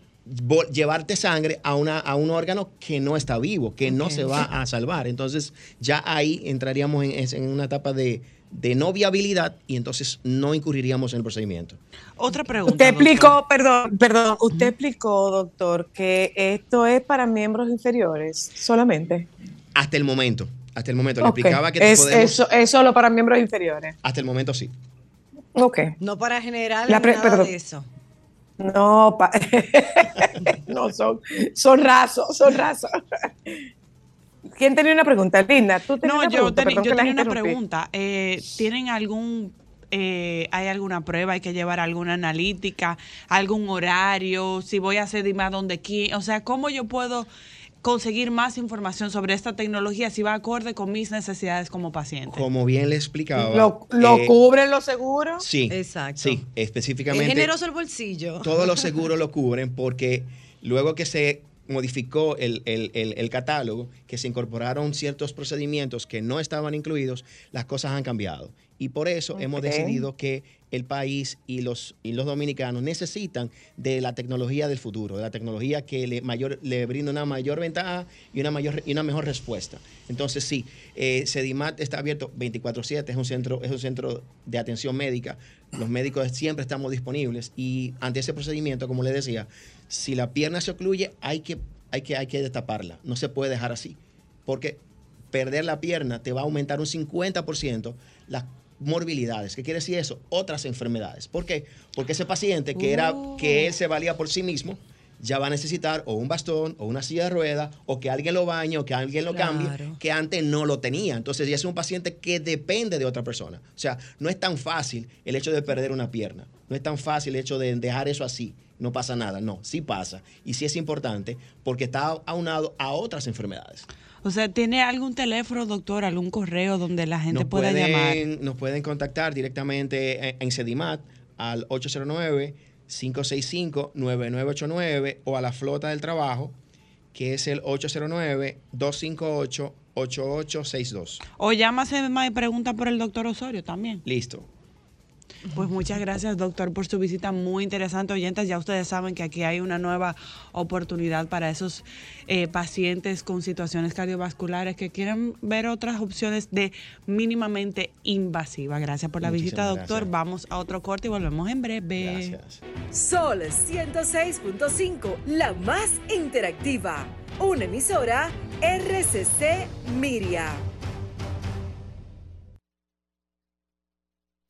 llevarte sangre a, una, a un órgano que no está vivo, que no se va a salvar. Entonces ya ahí entraríamos en, en una etapa de, de no viabilidad y entonces no incurriríamos en el procedimiento. Otra pregunta. Usted doctor. explicó, perdón, perdón, usted explicó, doctor, que esto es para miembros inferiores solamente. Hasta el momento, hasta el momento. Le Ok. explicaba que es, podemos... eso, es solo para miembros inferiores. Hasta el momento sí. Ok. No para La pre- nada perdón. de eso. No, pa- [LAUGHS] no son, son rasos, son rasos. ¿Quién tenía una pregunta? Linda, tú tenías No, una yo, pregunta. yo tenía una pregunta. Eh, ¿Tienen algún, eh, hay alguna prueba, hay que llevar alguna analítica, algún horario, si voy a hacer más donde aquí? O sea, ¿cómo yo puedo conseguir más información sobre esta tecnología si va acorde con mis necesidades como paciente? Como bien le explicaba... ¿Lo, lo eh, cubren los seguros? Sí, Exacto. sí, Es específicamente. generoso el bolsillo. todos los [LAUGHS] seguros lo cubren porque luego que se modificó el, el- el- el catálogo, que se incorporaron ciertos procedimientos que no estaban incluidos, las cosas han cambiado. Y por eso hemos decidido que el país y los, y los dominicanos necesitan de la tecnología del futuro, de la tecnología que le, mayor, le brinda una mayor ventaja y una, mayor, y una mejor respuesta. Entonces, sí, eh, Sedimat está abierto 24/7, es un, centro, es un centro de atención médica. Los médicos siempre estamos disponibles y ante ese procedimiento, como le decía, si la pierna se ocluye, hay que, hay que, hay que destaparla. No se puede dejar así, porque perder la pierna te va a aumentar un 50% las morbilidades. ¿Qué quiere decir eso? Otras enfermedades. ¿Por qué? Porque ese paciente que era que él se valía por sí mismo, ya va a necesitar o un bastón o una silla de ruedas o que alguien lo bañe o que alguien lo cambie, que antes no lo tenía. Entonces ya es un paciente que depende de otra persona. O sea, no es tan fácil el hecho de perder una pierna. No es tan fácil el hecho de dejar eso así. No pasa nada. No, sí pasa. Y sí es importante porque está aunado a otras enfermedades. O sea, ¿tiene algún teléfono, doctor, algún correo donde la gente nos pueda pueden, llamar? Nos pueden contactar directamente en, Sedimat al 809-565-9989 o a la Flota del Trabajo, que es el 809-258-8862. O llámase más y pregunta por el doctor Osorio también. Listo. Pues muchas gracias, doctor, por su visita muy interesante. Oyentes, ya ustedes saben que aquí hay una nueva oportunidad para esos eh, pacientes con situaciones cardiovasculares que quieren ver otras opciones de mínimamente invasiva. Gracias por la visita, doctor. gracias. Vamos a otro corte y volvemos en breve. Gracias. Sol 106.5, la más interactiva. Una emisora RCC Miria.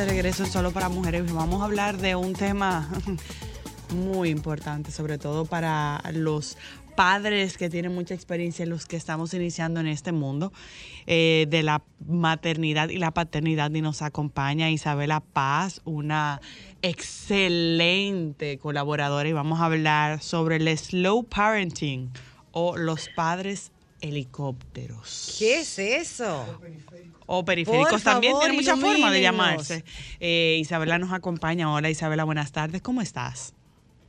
De regreso Solo para Mujeres vamos a hablar de un tema [LAUGHS] muy importante, sobre todo para los padres que tienen mucha experiencia, los que estamos iniciando en este mundo eh, de la maternidad y la paternidad. Y nos acompaña Isabela Paz, una excelente colaboradora, y vamos a hablar sobre el slow parenting o los padres helicópteros ¿Qué es eso? O periféricos Por también favor, tiene muchas formas de llamarse. Eh, Isabela nos acompaña. Hola Isabela, buenas tardes. ¿Cómo estás?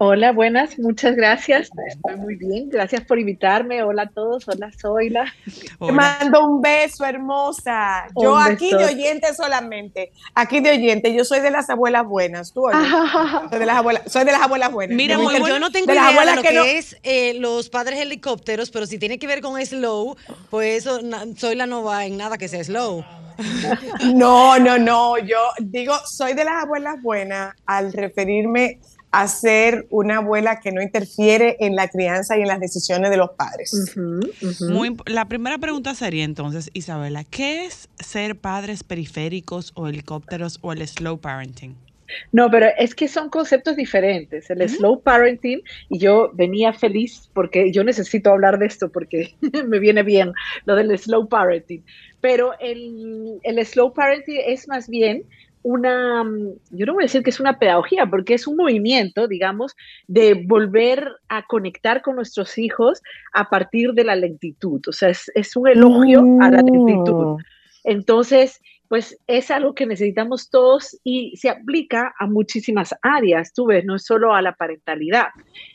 Hola, buenas, muchas gracias. Estoy muy bien, gracias por invitarme. Hola a todos, hola Zoila. Te mando un beso, hermosa. Yo Un aquí de oyente solamente. Aquí de oyente. Yo soy de las abuelas buenas. ¿Tú oyes? [LAUGHS] Soy de las abuelas, soy de las abuelas buenas. Mira, yo no tengo de las idea de abuelas lo que que, no- es eh, los padres helicópteros, pero si tiene que ver con slow, pues eso, na- soy la nova en nada que sea slow. [LAUGHS] No, no, no. Yo digo, soy de las abuelas buenas al referirme a ser una abuela que no interfiere en la crianza y en las decisiones de los padres. Muy la primera pregunta sería entonces, Isabela, ¿qué es ser padres periféricos o helicópteros o el slow parenting? No, pero es que son conceptos diferentes. El slow parenting, y yo venía feliz porque yo necesito hablar de esto porque [LAUGHS] me viene bien lo del slow parenting. Pero el, el slow parenting es más bien una, yo no voy a decir que es una pedagogía, porque es un movimiento, digamos, de volver a conectar con nuestros hijos a partir de la lentitud. O sea, es, es un elogio a la lentitud. Entonces, pues es algo que necesitamos todos y se aplica a muchísimas áreas, tú ves, no es solo a la parentalidad.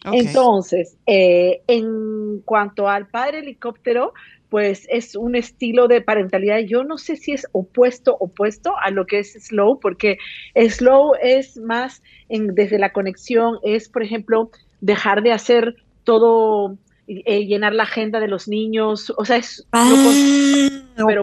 Entonces, eh, en cuanto al padre helicóptero, pues es un estilo de parentalidad, yo no sé si es opuesto, opuesto a lo que es slow, porque slow es más en- desde la conexión, es, por ejemplo, dejar de hacer todo, eh, llenar la agenda de los niños, o sea, es... Ah, pero.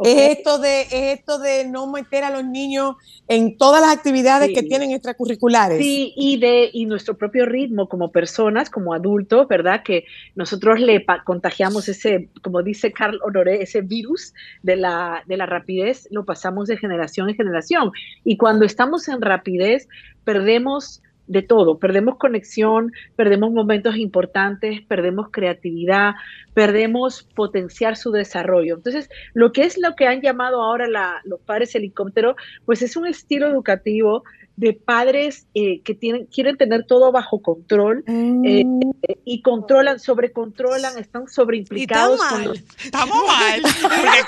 Es esto de es esto de no meter a los niños en todas las actividades Sí. que tienen extracurriculares. Sí, y de y nuestro propio ritmo como personas, como adultos, ¿verdad? Que nosotros le contagiamos ese, como dice Carl Honoré, ese virus de la, de la rapidez, lo pasamos de generación en generación. Y cuando estamos en rapidez, perdemos de todo, perdemos conexión, perdemos momentos importantes, perdemos creatividad, perdemos potenciar su desarrollo. Entonces, lo que es lo que han llamado ahora los padres helicóptero, pues es un estilo educativo de padres eh, que tienen, quieren tener todo bajo control eh, Mm. y controlan, sobrecontrolan, están sobreimplicados. Con los- Estamos mal. Porque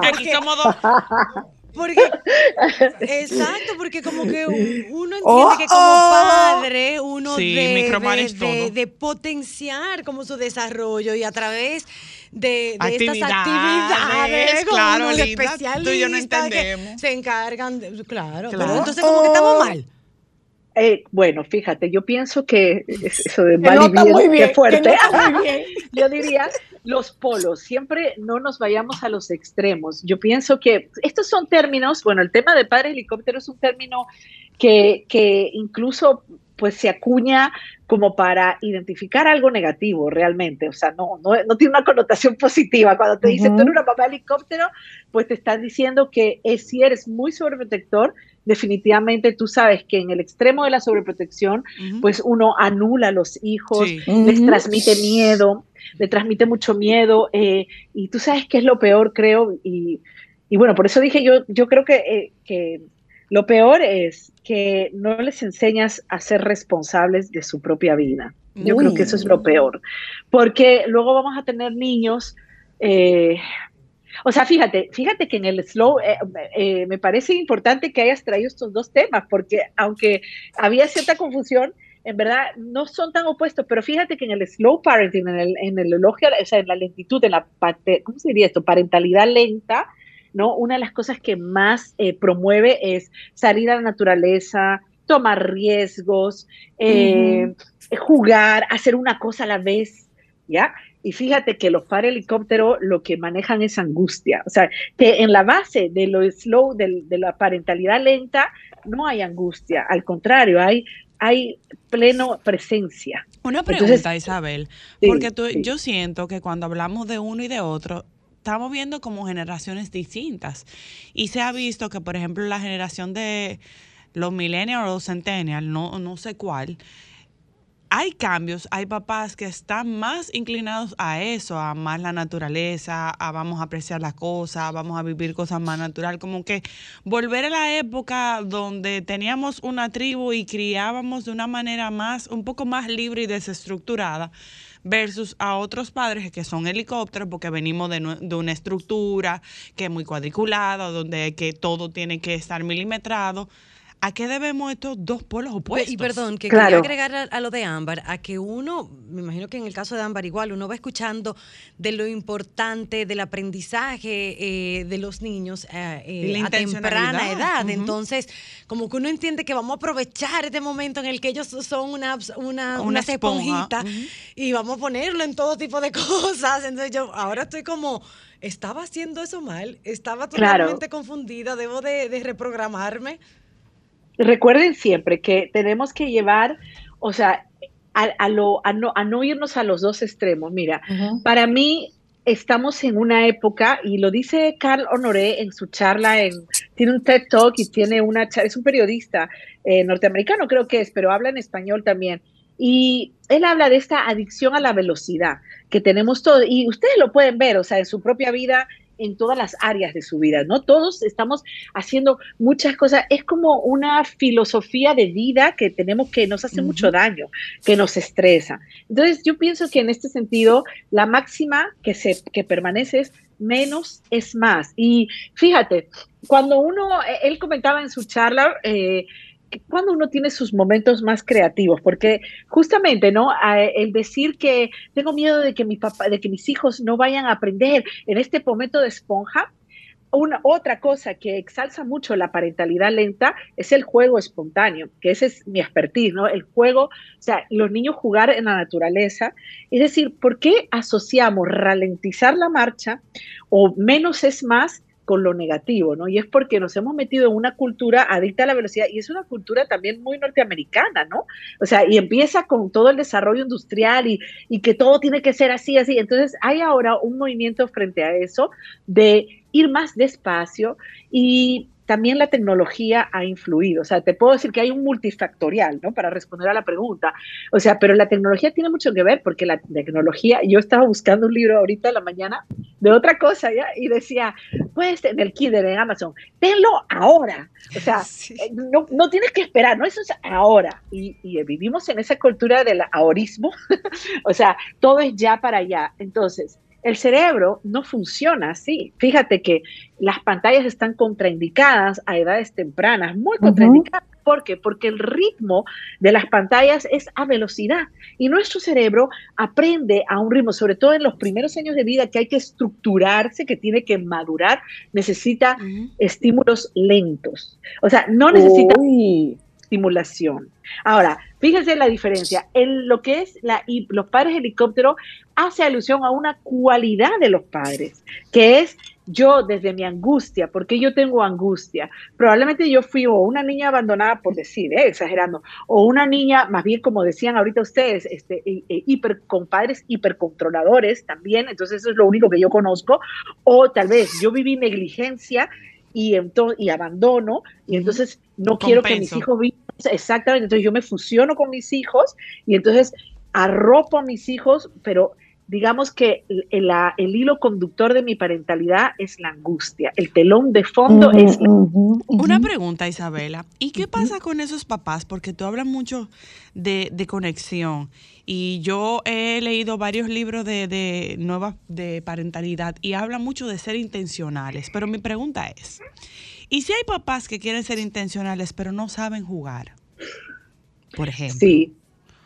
aquí, aquí [LAUGHS] somos dos. [LAUGHS] Porque, [LAUGHS] exacto, porque como que uno entiende Oh, que como oh. padre uno Sí, debe de, de potenciar como su desarrollo y a través de, de estas Actividades, como claro, tú y yo no especialistas que entendemos. se encargan, de- claro, Claro. pero entonces como que estamos mal. Eh, bueno, fíjate, yo pienso que es- [LAUGHS] eso de mal y bien, muy qué bien, que fuerte. no muy bien. [LAUGHS] yo diría los polos, siempre no nos vayamos a los extremos. Yo pienso que estos son términos, bueno, el tema de padre helicóptero es un término que, que incluso pues se acuña como para identificar algo negativo realmente, o sea, no, no, no tiene una connotación positiva. Cuando te dicen tú eres una mamá helicóptero, pues te están diciendo que es, si eres muy sobreprotector, definitivamente tú sabes que en el extremo de la sobreprotección, pues uno anula a los hijos, Sí. les transmite miedo, le transmite mucho miedo, eh, y tú sabes qué es lo peor, creo, y, y bueno, por eso dije yo, yo creo que, eh, que lo peor es que no les enseñas a ser responsables de su propia vida. Yo creo que eso es lo peor, porque luego vamos a tener niños, eh, o sea, fíjate, fíjate que en el slow eh, eh, me parece importante que hayas traído estos dos temas, porque aunque había cierta confusión, en verdad no son tan opuestos, pero fíjate que en el slow parenting, en el, en el elogio, o sea, en la lentitud, en la, ¿cómo se diría esto? Parentalidad lenta, ¿no? Una de las cosas que más eh, promueve es salir a la naturaleza, tomar riesgos, eh, jugar, hacer una cosa a la vez, ¿ya? Y fíjate que los padres helicóptero lo que manejan es angustia. O sea, que en la base de lo slow, de, la parentalidad lenta, no hay angustia. Al contrario, hay, hay pleno presencia. Una Entonces, pregunta, Isabel, sí, porque tú- sí. yo siento que cuando hablamos de uno y de otro, estamos viendo como generaciones distintas. Y se ha visto que, por ejemplo, la generación de los millennials o los centennials, no, no sé cuál, hay cambios, hay papás que están más inclinados a eso, a amar la naturaleza, a vamos a apreciar las cosas, vamos a vivir cosas más natural, como que volver a la época donde teníamos una tribu y criábamos de una manera más, un poco más libre y desestructurada versus a otros padres que son helicópteros porque venimos de una estructura que es muy cuadriculada, donde que todo tiene que estar milimetrado. ¿A qué debemos estos dos polos opuestos? Y perdón, que Claro. quería agregar a, a lo de Ámbar, a que uno, me imagino que en el caso de Ámbar igual, uno va escuchando de lo importante del aprendizaje eh, de los niños eh, eh, a temprana edad. Entonces, como que uno entiende que vamos a aprovechar este momento en el que ellos son una, una, Una esponjitas ujú. y vamos a ponerlo en todo tipo de [LAUGHS] cosas. Entonces yo ahora estoy como, estaba haciendo eso mal, estaba Claro. totalmente confundida, debo de, de reprogramarme. Recuerden siempre que tenemos que llevar, o sea, a, a lo, a, no, a no irnos a los dos extremos. Mira, para mí estamos en una época, y lo dice Carl Honoré en su charla, en, tiene un TED Talk y tiene una cha- es un periodista eh, norteamericano creo que es, pero habla en español también. Y él habla de esta adicción a la velocidad que tenemos todos, y ustedes lo pueden ver, o sea, en su propia vida, en todas las áreas de su vida, ¿no? Todos estamos haciendo muchas cosas, es como una filosofía de vida que tenemos que nos hace mucho daño, que nos estresa. Entonces, yo pienso que en este sentido, la máxima que, se, que permanece es menos es más. Y fíjate, cuando uno, eh, él comentaba en su charla, eh, cuando uno tiene sus momentos más creativos, porque justamente, ¿no? El decir que tengo miedo de que mi papá, de que mis hijos no vayan a aprender en este momento de esponja, una otra cosa que exalza mucho la parentalidad lenta es el juego espontáneo, que ese es mi expertise, ¿no? El juego, o sea, los niños jugar en la naturaleza. Es decir, ¿por qué asociamos ralentizar la marcha o menos es más con lo negativo, ¿no? Y es porque nos hemos metido en una cultura adicta a la velocidad y es una cultura también muy norteamericana, ¿no? O sea, y empieza con todo el desarrollo industrial y, y que todo tiene que ser así, así. Entonces, hay ahora un movimiento frente a eso de ir más despacio y también la tecnología ha influido. O sea, te puedo decir que hay un multifactorial, ¿no? Para responder a la pregunta. O sea, pero la tecnología tiene mucho que ver porque la tecnología, yo estaba buscando un libro ahorita en la mañana de otra cosa, ¿ya? Y decía, pues en el Kindle en Amazon, tenlo ahora. O sea, [LAUGHS] eh, no, no, tienes que esperar, ¿no? Eso es ahora. Y, y vivimos en esa cultura del ahorismo. [LAUGHS] o sea, todo es ya para allá. Entonces, el cerebro no funciona así. Fíjate que las pantallas están contraindicadas a edades tempranas, muy contraindicadas. ¿Por qué? Porque el ritmo de las pantallas es a velocidad y nuestro cerebro aprende a un ritmo, sobre todo en los primeros años de vida, que hay que estructurarse, que tiene que madurar, necesita estímulos lentos. O sea, no necesita estimulación. Ahora, fíjense la diferencia. En lo que es la, los padres helicóptero hace alusión a una cualidad de los padres, que es yo desde mi angustia, porque yo tengo angustia. Probablemente yo fui o una niña abandonada, por decir, eh, exagerando, o una niña, más bien como decían ahorita ustedes, este, hiper, con padres hipercontroladores también, entonces eso es lo único que yo conozco, o tal vez yo viví negligencia y, y abandono, y entonces no quiero que mis hijos vivan exactamente, entonces yo me fusiono con mis hijos y entonces arropo a mis hijos, pero digamos que el, el, hilo conductor de mi parentalidad es la angustia, el telón de fondo es la... Una pregunta, Isabela, ¿y qué pasa con esos papás? Porque tú hablas mucho de, de conexión y yo he leído varios libros de, de nuevas de parentalidad y habla mucho de ser intencionales, pero mi pregunta es, ¿y si hay papás que quieren ser intencionales pero no saben jugar? Por ejemplo. Sí,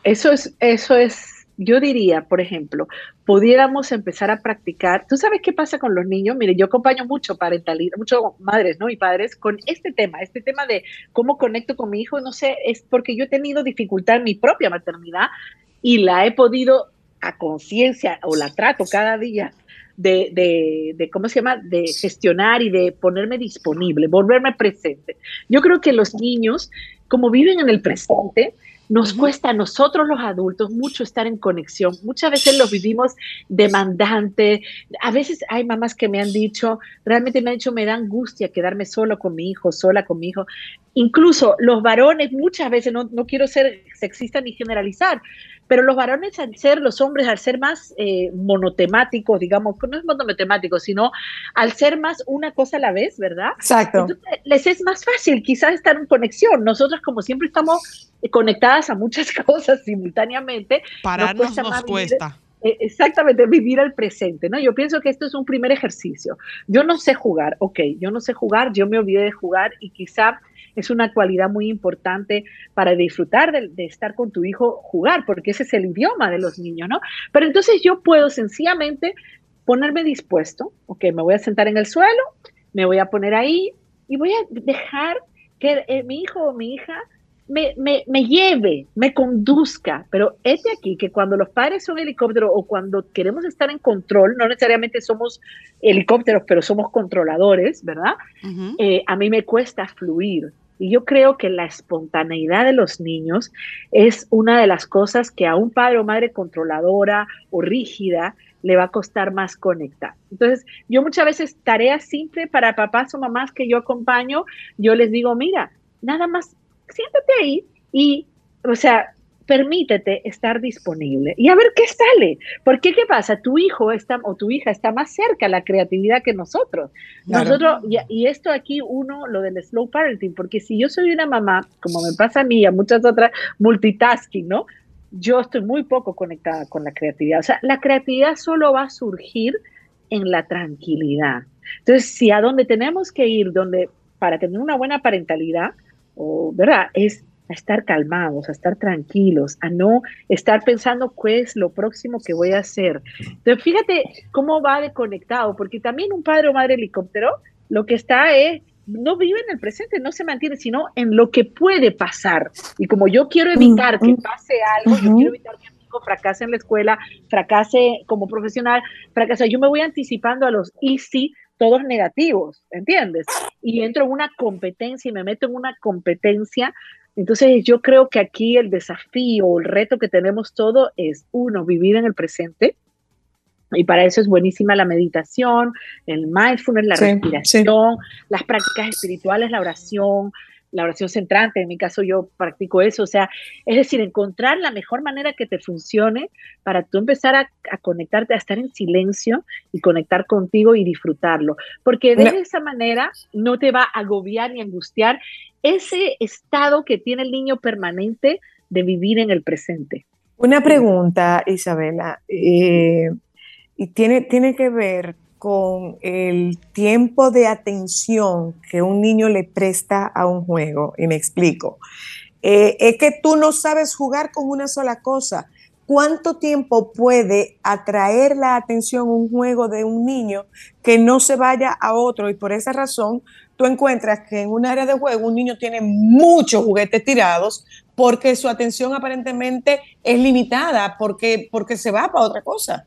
eso es, eso es yo diría, por ejemplo, pudiéramos empezar a practicar. ¿Tú sabes qué pasa con los niños? Mire, yo acompaño mucho parentalidad, mucho madres, ¿no? Y padres con este tema, este tema de cómo conecto con mi hijo, no sé, es porque yo he tenido dificultad en mi propia maternidad y la he podido a conciencia o la trato cada día de, de, de, ¿cómo se llama?, de gestionar y de ponerme disponible, volverme presente. Yo creo que los niños, como viven en el presente, nos cuesta a nosotros los adultos mucho estar en conexión. Muchas veces los vivimos demandante. A veces hay mamás que me han dicho, realmente me han dicho, me da angustia quedarme solo con mi hijo, sola con mi hijo. Incluso los varones, muchas veces, no, no quiero ser sexista ni generalizar, pero los varones al ser, los hombres al ser más eh, monotemáticos, digamos, no es monotemático, sino al ser más una cosa a la vez, ¿verdad? Exacto. Entonces, les es más fácil quizás estar en conexión. Nosotros como siempre estamos conectadas a muchas [LAUGHS] cosas simultáneamente. Pararnos nos cuesta. Nos cuesta. Eh, exactamente, vivir al presente, ¿no? Yo pienso que esto es un primer ejercicio. Yo no sé jugar, ok, yo no sé jugar, yo me olvidé de jugar y quizá es una cualidad muy importante para disfrutar de, de, estar con tu hijo, jugar, porque ese es el idioma de los niños, ¿no? Pero entonces yo puedo sencillamente ponerme dispuesto, ok, me voy a sentar en el suelo, me voy a poner ahí y voy a dejar que eh, mi hijo o mi hija me, me, me, lleve, me conduzca. Pero este aquí, que cuando los padres son helicópteros o cuando queremos estar en control, no necesariamente somos helicópteros, pero somos controladores, ¿verdad? Uh -huh. eh, a mí me cuesta fluir. Y yo creo que la espontaneidad de los niños es una de las cosas que a un padre o madre controladora o rígida le va a costar más conectar. Entonces, yo muchas veces tareas simples para papás o mamás que yo acompaño, yo les digo, mira, nada más siéntate ahí y, o sea, permítete estar disponible y a ver qué sale. Porque, ¿qué pasa? Tu hijo está, o tu hija está más cerca a la creatividad que nosotros. Claro. Nosotros, y, y, esto aquí, uno, lo del slow parenting, porque si yo soy una mamá, como me pasa a mí y a muchas otras, multitasking, ¿no? Yo estoy muy poco conectada con la creatividad. O sea, la creatividad solo va a surgir en la tranquilidad. Entonces, si a donde tenemos que ir, donde para tener una buena parentalidad, o, ¿verdad? Es a estar calmados, a estar tranquilos, a no estar pensando qué es lo próximo que voy a hacer. Entonces, fíjate cómo va de conectado, porque también un padre o madre helicóptero lo que está es, no vive en el presente, no se mantiene, sino en lo que puede pasar. Y como yo quiero evitar que pase algo, yo quiero evitar que mi hijo fracase en la escuela, fracase como profesional, fracase, yo me voy anticipando a los y sí, todos negativos, ¿entiendes? Y entro en una competencia y me meto en una competencia. Entonces yo creo que aquí el desafío, el reto que tenemos todo es, uno, vivir en el presente, Y para eso es buenísima la meditación, el mindfulness, la Sí, respiración, las prácticas espirituales, la oración, la oración centrante. En mi caso yo practico eso. O sea, es decir, encontrar la mejor manera que te funcione para tú empezar a, a conectarte, a estar en silencio y conectar contigo y disfrutarlo. Porque de No. esa manera no te va a agobiar ni angustiar ese estado que tiene el niño permanente de vivir en el presente. Una pregunta, Isabela, eh, y tiene, tiene que ver con el tiempo de atención que un niño le presta a un juego. Y me explico. Eh, es que tú no sabes jugar con una sola cosa. ¿Cuánto tiempo puede atraer la atención un juego de un niño que no se vaya a otro? Y por esa razón, tú encuentras que en un área de juego un niño tiene muchos juguetes tirados porque su atención aparentemente es limitada, porque, porque se va para otra cosa.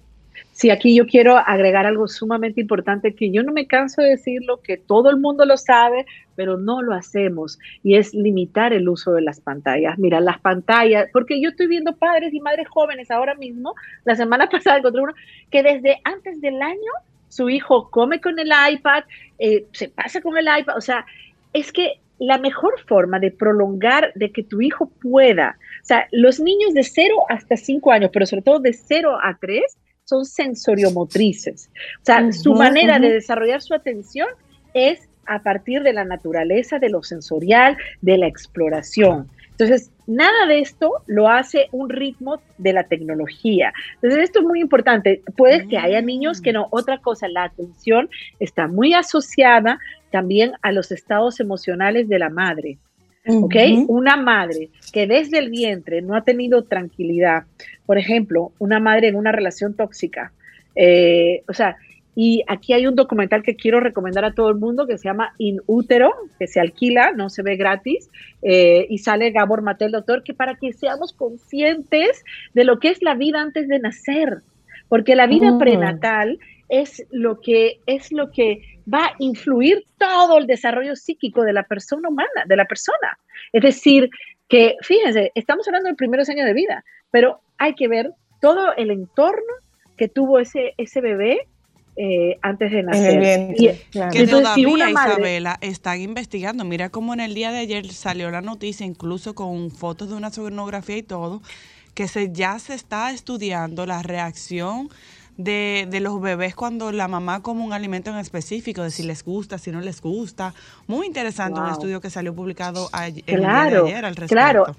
Sí, aquí yo quiero agregar algo sumamente importante que yo no me canso de decirlo, que todo el mundo lo sabe, pero no lo hacemos, y es limitar el uso de las pantallas. Mira, las pantallas, porque yo estoy viendo padres y madres jóvenes ahora mismo, la semana [LAUGHS] pasada encontré uno que desde antes del año su hijo come con el iPad, eh, se pasa con el iPad, o sea, es que la mejor forma de prolongar, de que tu hijo pueda, o sea, los niños de 0 hasta 5 años, pero sobre todo de 0 a 3, son sensoriomotrices. O sea, su manera de desarrollar su atención es a partir de la naturaleza, de lo sensorial, de la exploración. Entonces, nada de esto lo hace un ritmo de la tecnología. Entonces, esto es muy importante. Puede que haya niños que no. Otra cosa, la atención está muy asociada también a los estados emocionales de la madre. ¿Ok? Ujú. Una madre que desde el vientre no ha tenido tranquilidad, por ejemplo, una madre en una relación tóxica, eh, o sea, y aquí hay un documental que quiero recomendar a todo el mundo que se llama In Útero, que se alquila, no se ve gratis, eh, y sale Gabor Mate, el doctor, que para que seamos conscientes de lo que es la vida antes de nacer, porque la vida Mm. prenatal es lo que es lo que va a influir todo el desarrollo psíquico de la persona humana, de la persona. Es decir, que fíjense, estamos hablando del primeros años de vida, pero hay que ver todo el entorno que tuvo ese, ese bebé eh, antes de En nacer. el vientre, Y- claro. Que Entonces, si todavía, una madre- Isabela, están investigando. Mira cómo en el día de ayer salió la noticia, incluso con fotos de una sonografía y todo, que se, ya se está estudiando la reacción de, de los bebés cuando la mamá come un alimento en específico, de si les gusta, si no les gusta. Muy interesante un estudio que salió publicado ay- en el día Claro, ayer al respecto. claro.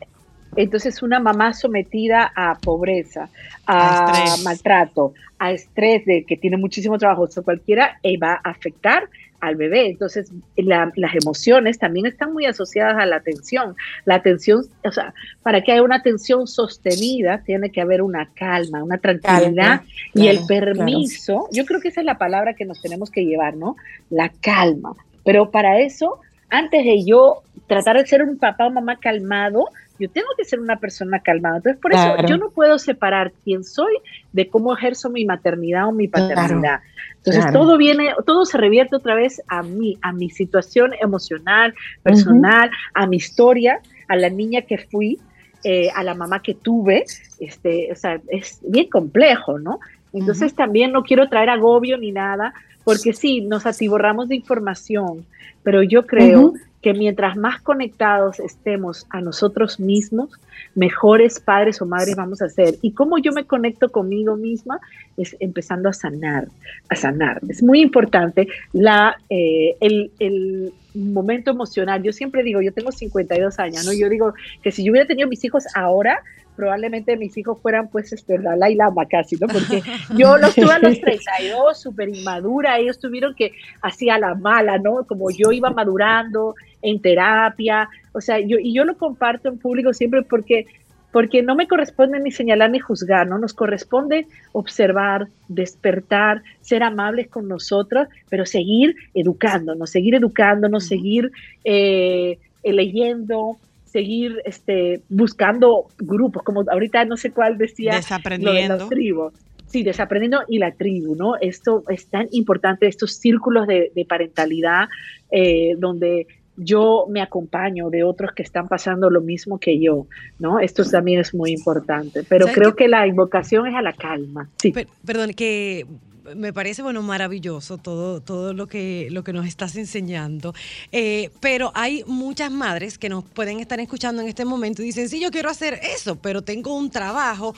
Entonces, una mamá sometida a pobreza, A maltrato, a estrés de que tiene muchísimo trabajo, o sea, cualquiera eh, va a afectar al bebé. Entonces, la- las emociones también están muy asociadas a la atención. La atención, o sea, para que haya una atención sostenida, tiene que haber una calma, una tranquilidad Calma, y el claro. permiso. Yo creo que esa es la palabra que nos tenemos que llevar, ¿no? La calma. Pero para eso, antes de yo tratar de ser un papá o mamá calmado, yo tengo que ser una persona calmada. Entonces, por Claro. eso yo no puedo separar quién soy de cómo ejerzo mi maternidad o mi Claro, paternidad. Entonces, claro. todo viene, todo se revierte otra vez a mí, a mi situación emocional, personal, a mi historia, a la niña que fui, eh, a la mamá que tuve. Este, o sea, es bien complejo, ¿no? Entonces, también no quiero traer agobio ni nada, porque sí, nos atiborramos de información, pero yo creo Ujú. Que mientras más conectados estemos a nosotros mismos, mejores padres o madres vamos a ser. Y cómo yo me conecto conmigo misma es empezando a sanar, a sanar. Es muy importante la, eh, el, el momento emocional. Yo siempre digo, yo tengo 52 años, ¿no? Yo digo que si yo hubiera tenido mis hijos ahora, probablemente mis hijos fueran pues este, la Dalai Lama casi, ¿no? Porque [LAUGHS] yo los tuve a los 32, súper inmadura, ellos tuvieron que hacía la mala, ¿no? Como yo iba madurando en terapia, o sea, yo, y yo lo comparto en público siempre porque, porque no me corresponde ni señalar ni juzgar, ¿no? Nos corresponde observar, despertar, ser amables con nosotros, pero seguir educándonos, seguir educándonos, seguir eh, leyendo, seguir este, buscando grupos, como ahorita no sé cuál decía, lo de Desaprendiendo. tribus. Sí, desaprendiendo y la tribu, ¿no? Esto es tan importante, estos círculos de, de parentalidad, eh, donde yo me acompaño de otros que están pasando lo mismo que yo, ¿no? Esto también es muy importante, pero creo que la invocación es a la calma. Sí. perdón, que me parece bueno maravilloso todo, todo lo que lo que nos estás enseñando. Eh, pero hay muchas madres que nos pueden estar escuchando en este momento y dicen, sí, yo quiero hacer eso, pero tengo un trabajo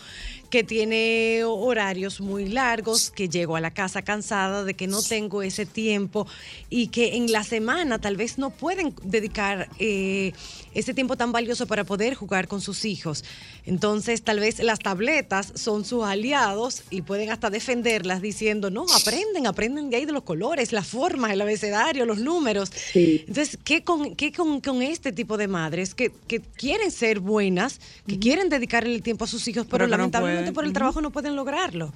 que tiene horarios muy largos, que llego a la casa cansada de que no tengo ese tiempo y que en la semana tal vez no pueden dedicar eh, ese tiempo tan valioso para poder jugar con sus hijos. Entonces tal vez las tabletas son sus aliados y pueden hasta defenderlas diciendo, no, aprenden, aprenden de ahí de los colores, las formas, el abecedario, los números. Entonces, ¿qué, con, qué con, con, este tipo de madres que, que quieren ser buenas, que quieren dedicarle el tiempo a sus hijos, pero, lamentablemente por el trabajo no pueden lograrlo.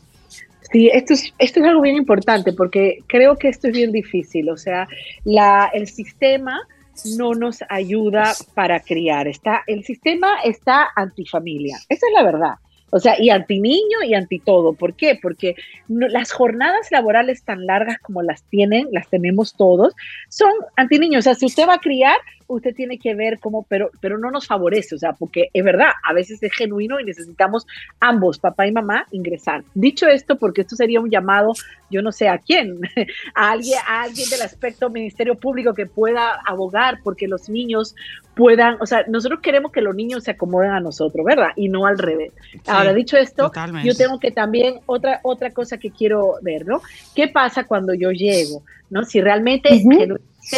Sí, esto es, esto es algo bien importante porque creo que esto es bien difícil. O sea, la, el sistema no nos ayuda para criar. Está, el sistema está antifamilia. Esa es la verdad. O sea, y anti niño y anti todo. ¿Por qué? Porque las jornadas laborales tan largas como las tienen, las tenemos todos, son anti niños. O sea, si usted va a criar, usted tiene que ver cómo, pero, pero no nos favorece, o sea, porque es verdad, a veces es genuino y necesitamos ambos, papá y mamá, ingresar. Dicho esto, porque esto sería un llamado, yo no sé a quién, [LAUGHS] a alguien, a alguien del aspecto Ministerio Público que pueda abogar porque los niños puedan, o sea, nosotros queremos que los niños se acomoden a nosotros, ¿verdad? Y no al revés. Ahora, dicho esto, yo tengo que también, otra, otra cosa que quiero ver, ¿no? ¿Qué pasa cuando yo llego? ¿No? Si realmente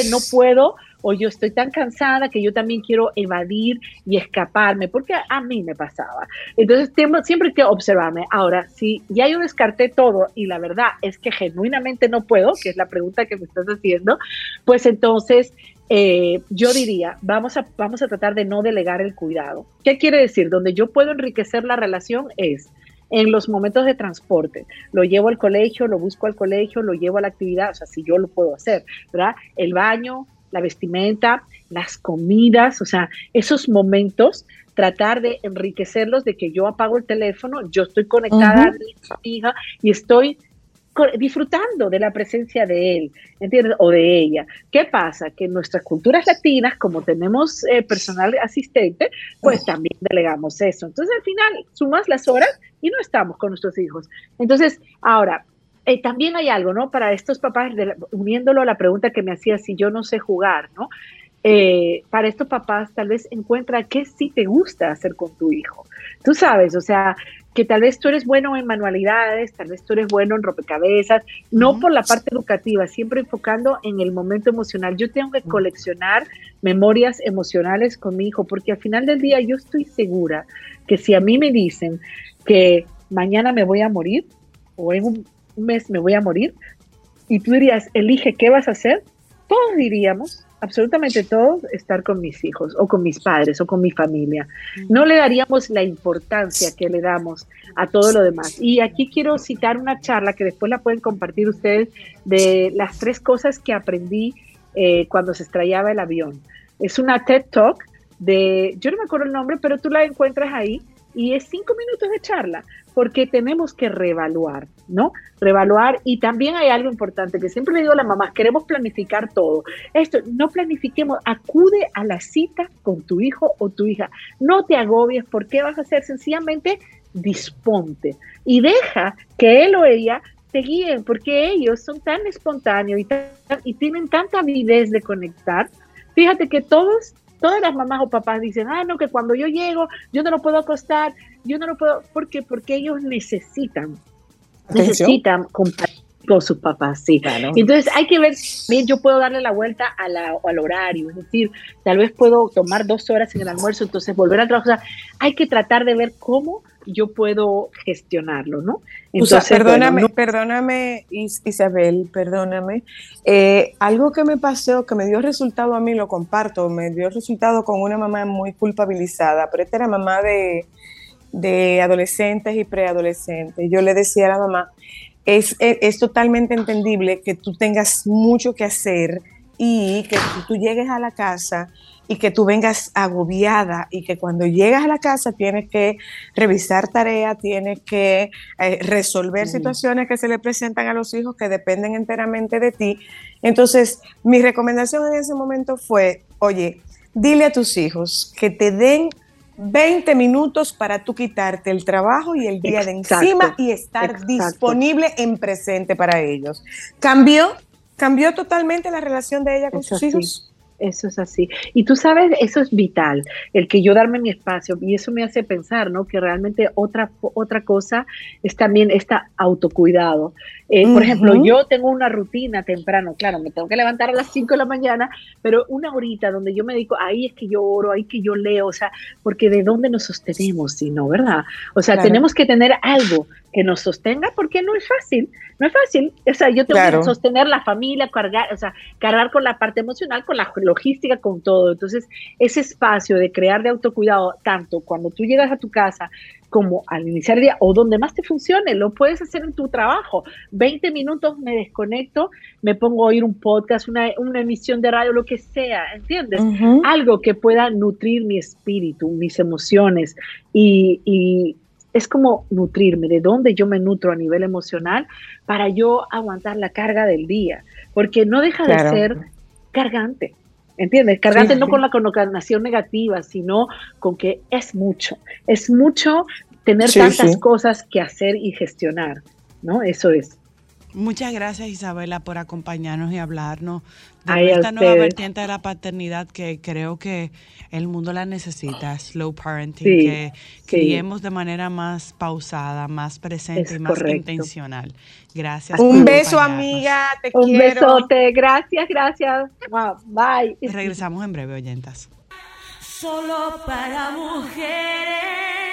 no puedo o yo estoy tan cansada que yo también quiero evadir y escaparme, porque a, mí me pasaba. Entonces tengo, siempre hay que observarme. Ahora, si ya yo descarté todo y la verdad es que genuinamente no puedo, que es la pregunta que me estás haciendo, pues entonces eh, yo diría, vamos a, vamos a tratar de no delegar el cuidado. ¿Qué quiere decir? Donde yo puedo enriquecer la relación es en los momentos de transporte. Lo llevo al colegio, lo busco al colegio, lo llevo a la actividad, o sea, si yo lo puedo hacer, ¿verdad? El baño, la vestimenta, las comidas, o sea, esos momentos, tratar de enriquecerlos de que yo apago el teléfono, yo estoy conectada a mi hija y estoy disfrutando de la presencia de él, ¿entiendes? O de ella. ¿Qué pasa? Que en nuestras culturas latinas, como tenemos eh, personal asistente, pues también delegamos eso. Entonces, al final, sumas las horas y no estamos con nuestros hijos. Entonces, ahora, eh, también hay algo, ¿no? Para estos papás, uniéndolo a la pregunta que me hacía si yo no sé jugar, ¿no? Eh, para estos papás tal vez encuentra qué sí te gusta hacer con tu hijo. Tú sabes, o sea, que tal vez tú eres bueno en manualidades, tal vez tú eres bueno en rompecabezas, no por la parte educativa, siempre enfocando en el momento emocional. Yo tengo que coleccionar memorias emocionales con mi hijo, porque al final del día yo estoy segura que si a mí me dicen que mañana me voy a morir o en un un mes me voy a morir, y tú dirías, elige qué vas a hacer, todos diríamos, absolutamente todos, estar con mis hijos o con mis padres o con mi familia. No le daríamos la importancia que le damos a todo lo demás. Y aquí quiero citar una charla que después la pueden compartir ustedes de las tres cosas que aprendí eh, cuando se estrellaba el avión. Es una TED Talk de, yo no me acuerdo el nombre, pero tú la encuentras ahí y es cinco minutos de charla porque tenemos que reevaluar, ¿no? Reevaluar y también hay algo importante que siempre le digo a las mamás, queremos planificar todo. Esto, no planifiquemos, acude a la cita con tu hijo o tu hija. No te agobies, ¿por qué vas a hacer? Sencillamente disponte y deja que él o ella te guíen, porque ellos son tan espontáneos y, y tienen tanta avidez de conectar. Fíjate que todos todas las mamás o papás dicen, ah, no, que cuando yo llego, yo no lo puedo acostar, yo no lo puedo, ¿por qué? Porque ellos necesitan, necesitan compartir con sus papás, sí. Entonces hay que ver, bien, yo puedo darle la vuelta a la, al horario, es decir, tal vez puedo tomar dos horas en el almuerzo, entonces volver a trabajar. hay que tratar de ver cómo yo puedo gestionarlo, ¿no? Entonces, perdóname, perdóname, Isabel, perdóname. Eh, algo que me pasó, que me dio resultado a mí, lo comparto, me dio resultado con una mamá muy culpabilizada, pero esta era mamá de, de adolescentes y preadolescentes. Yo le decía a la mamá, es, es, totalmente entendible que tú tengas mucho que hacer y que tú llegues a la casa y que tú vengas agobiada y que cuando llegas a la casa tienes que revisar tareas, tienes que eh, resolver situaciones que se le presentan a los hijos que dependen enteramente de ti. Entonces, mi recomendación en ese momento fue, Oye, dile a tus hijos que te den 20 minutos para tú quitarte el trabajo y el día de encima y estar exacto. disponible en presente para ellos. ¿Cambió? ¿Cambió totalmente la relación de ella con sus así. hijos? Eso es así. Y tú sabes, eso es vital, el que yo darme mi espacio. Y eso me hace pensar, ¿no? Que realmente otra, otra cosa es también este autocuidado. Eh, Por Ujú. ejemplo, yo tengo una rutina temprano, claro, me tengo que levantar a las 5 de la mañana, pero una horita donde yo me dedico, ahí es que yo oro, ahí que yo leo, o sea, porque de dónde nos sostenemos, si no, ¿verdad? O sea, Claro. tenemos que tener algo que nos sostenga porque no es fácil, no es fácil. O sea, yo tengo Claro. que sostener la familia, cargar, o sea, cargar con la parte emocional, con la logística, con todo. Entonces, ese espacio de crear de autocuidado, tanto cuando tú llegas a tu casa como al iniciar el día o donde más te funcione, lo puedes hacer en tu trabajo. 20 minutos me desconecto, me pongo a oír un podcast, una, una emisión de radio, lo que sea, ¿entiendes? Algo que pueda nutrir mi espíritu, mis emociones y, y es como nutrirme, de dónde yo me nutro a nivel emocional para yo aguantar la carga del día, porque no deja Claro. de ser cargante. ¿Entiendes? Cargante Sí, no sí. con la connotación negativa, sino con que es mucho. Es mucho tener Sí, tantas sí. cosas que hacer y gestionar, ¿no? Eso es. Muchas gracias Isabela por acompañarnos y hablarnos de Ay, esta nueva ustedes. vertiente de la paternidad que creo que el mundo la necesita, slow parenting, Sí, que sí. criemos de manera más pausada, más presente Es y más correcto. intencional. Gracias. Un por beso, amiga. Te Un quiero. besote, gracias, gracias. Wow, Bye. Regresamos en breve, oyentas. Solo para mujeres.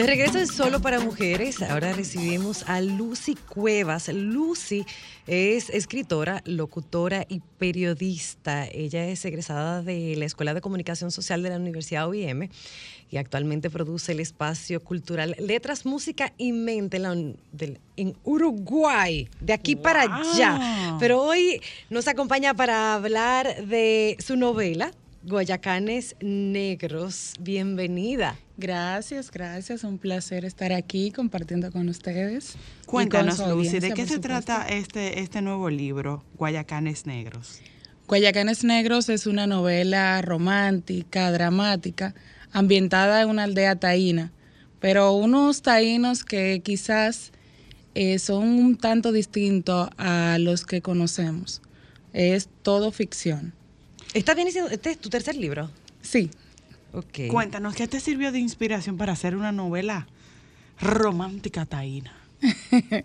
De regreso en Solo para Mujeres, ahora recibimos a Lucy Cuevas. Lucy es escritora, locutora y periodista. Ella es egresada de la Escuela de Comunicación Social de la Universidad OIM y actualmente produce el espacio cultural Letras, Música y Mente en, Uruguay, de aquí para allá. Pero hoy nos acompaña para hablar de su novela. Guayacanes Negros, bienvenida. Gracias, gracias. Un placer estar aquí compartiendo con ustedes. con Cuéntanos, su Lucy, ¿de qué se supuesto. trata este, este nuevo libro, Guayacanes Negros? Guayacanes Negros es una novela romántica, dramática, ambientada en una aldea taína, pero unos taínos que quizás eh, son un tanto distintos a los que conocemos. Es todo ficción. ¿Está bien diciendo, este es tu tercer libro? Sí, Ok. Cuéntanos, ¿qué te sirvió de inspiración para hacer una novela romántica taína? [LAUGHS]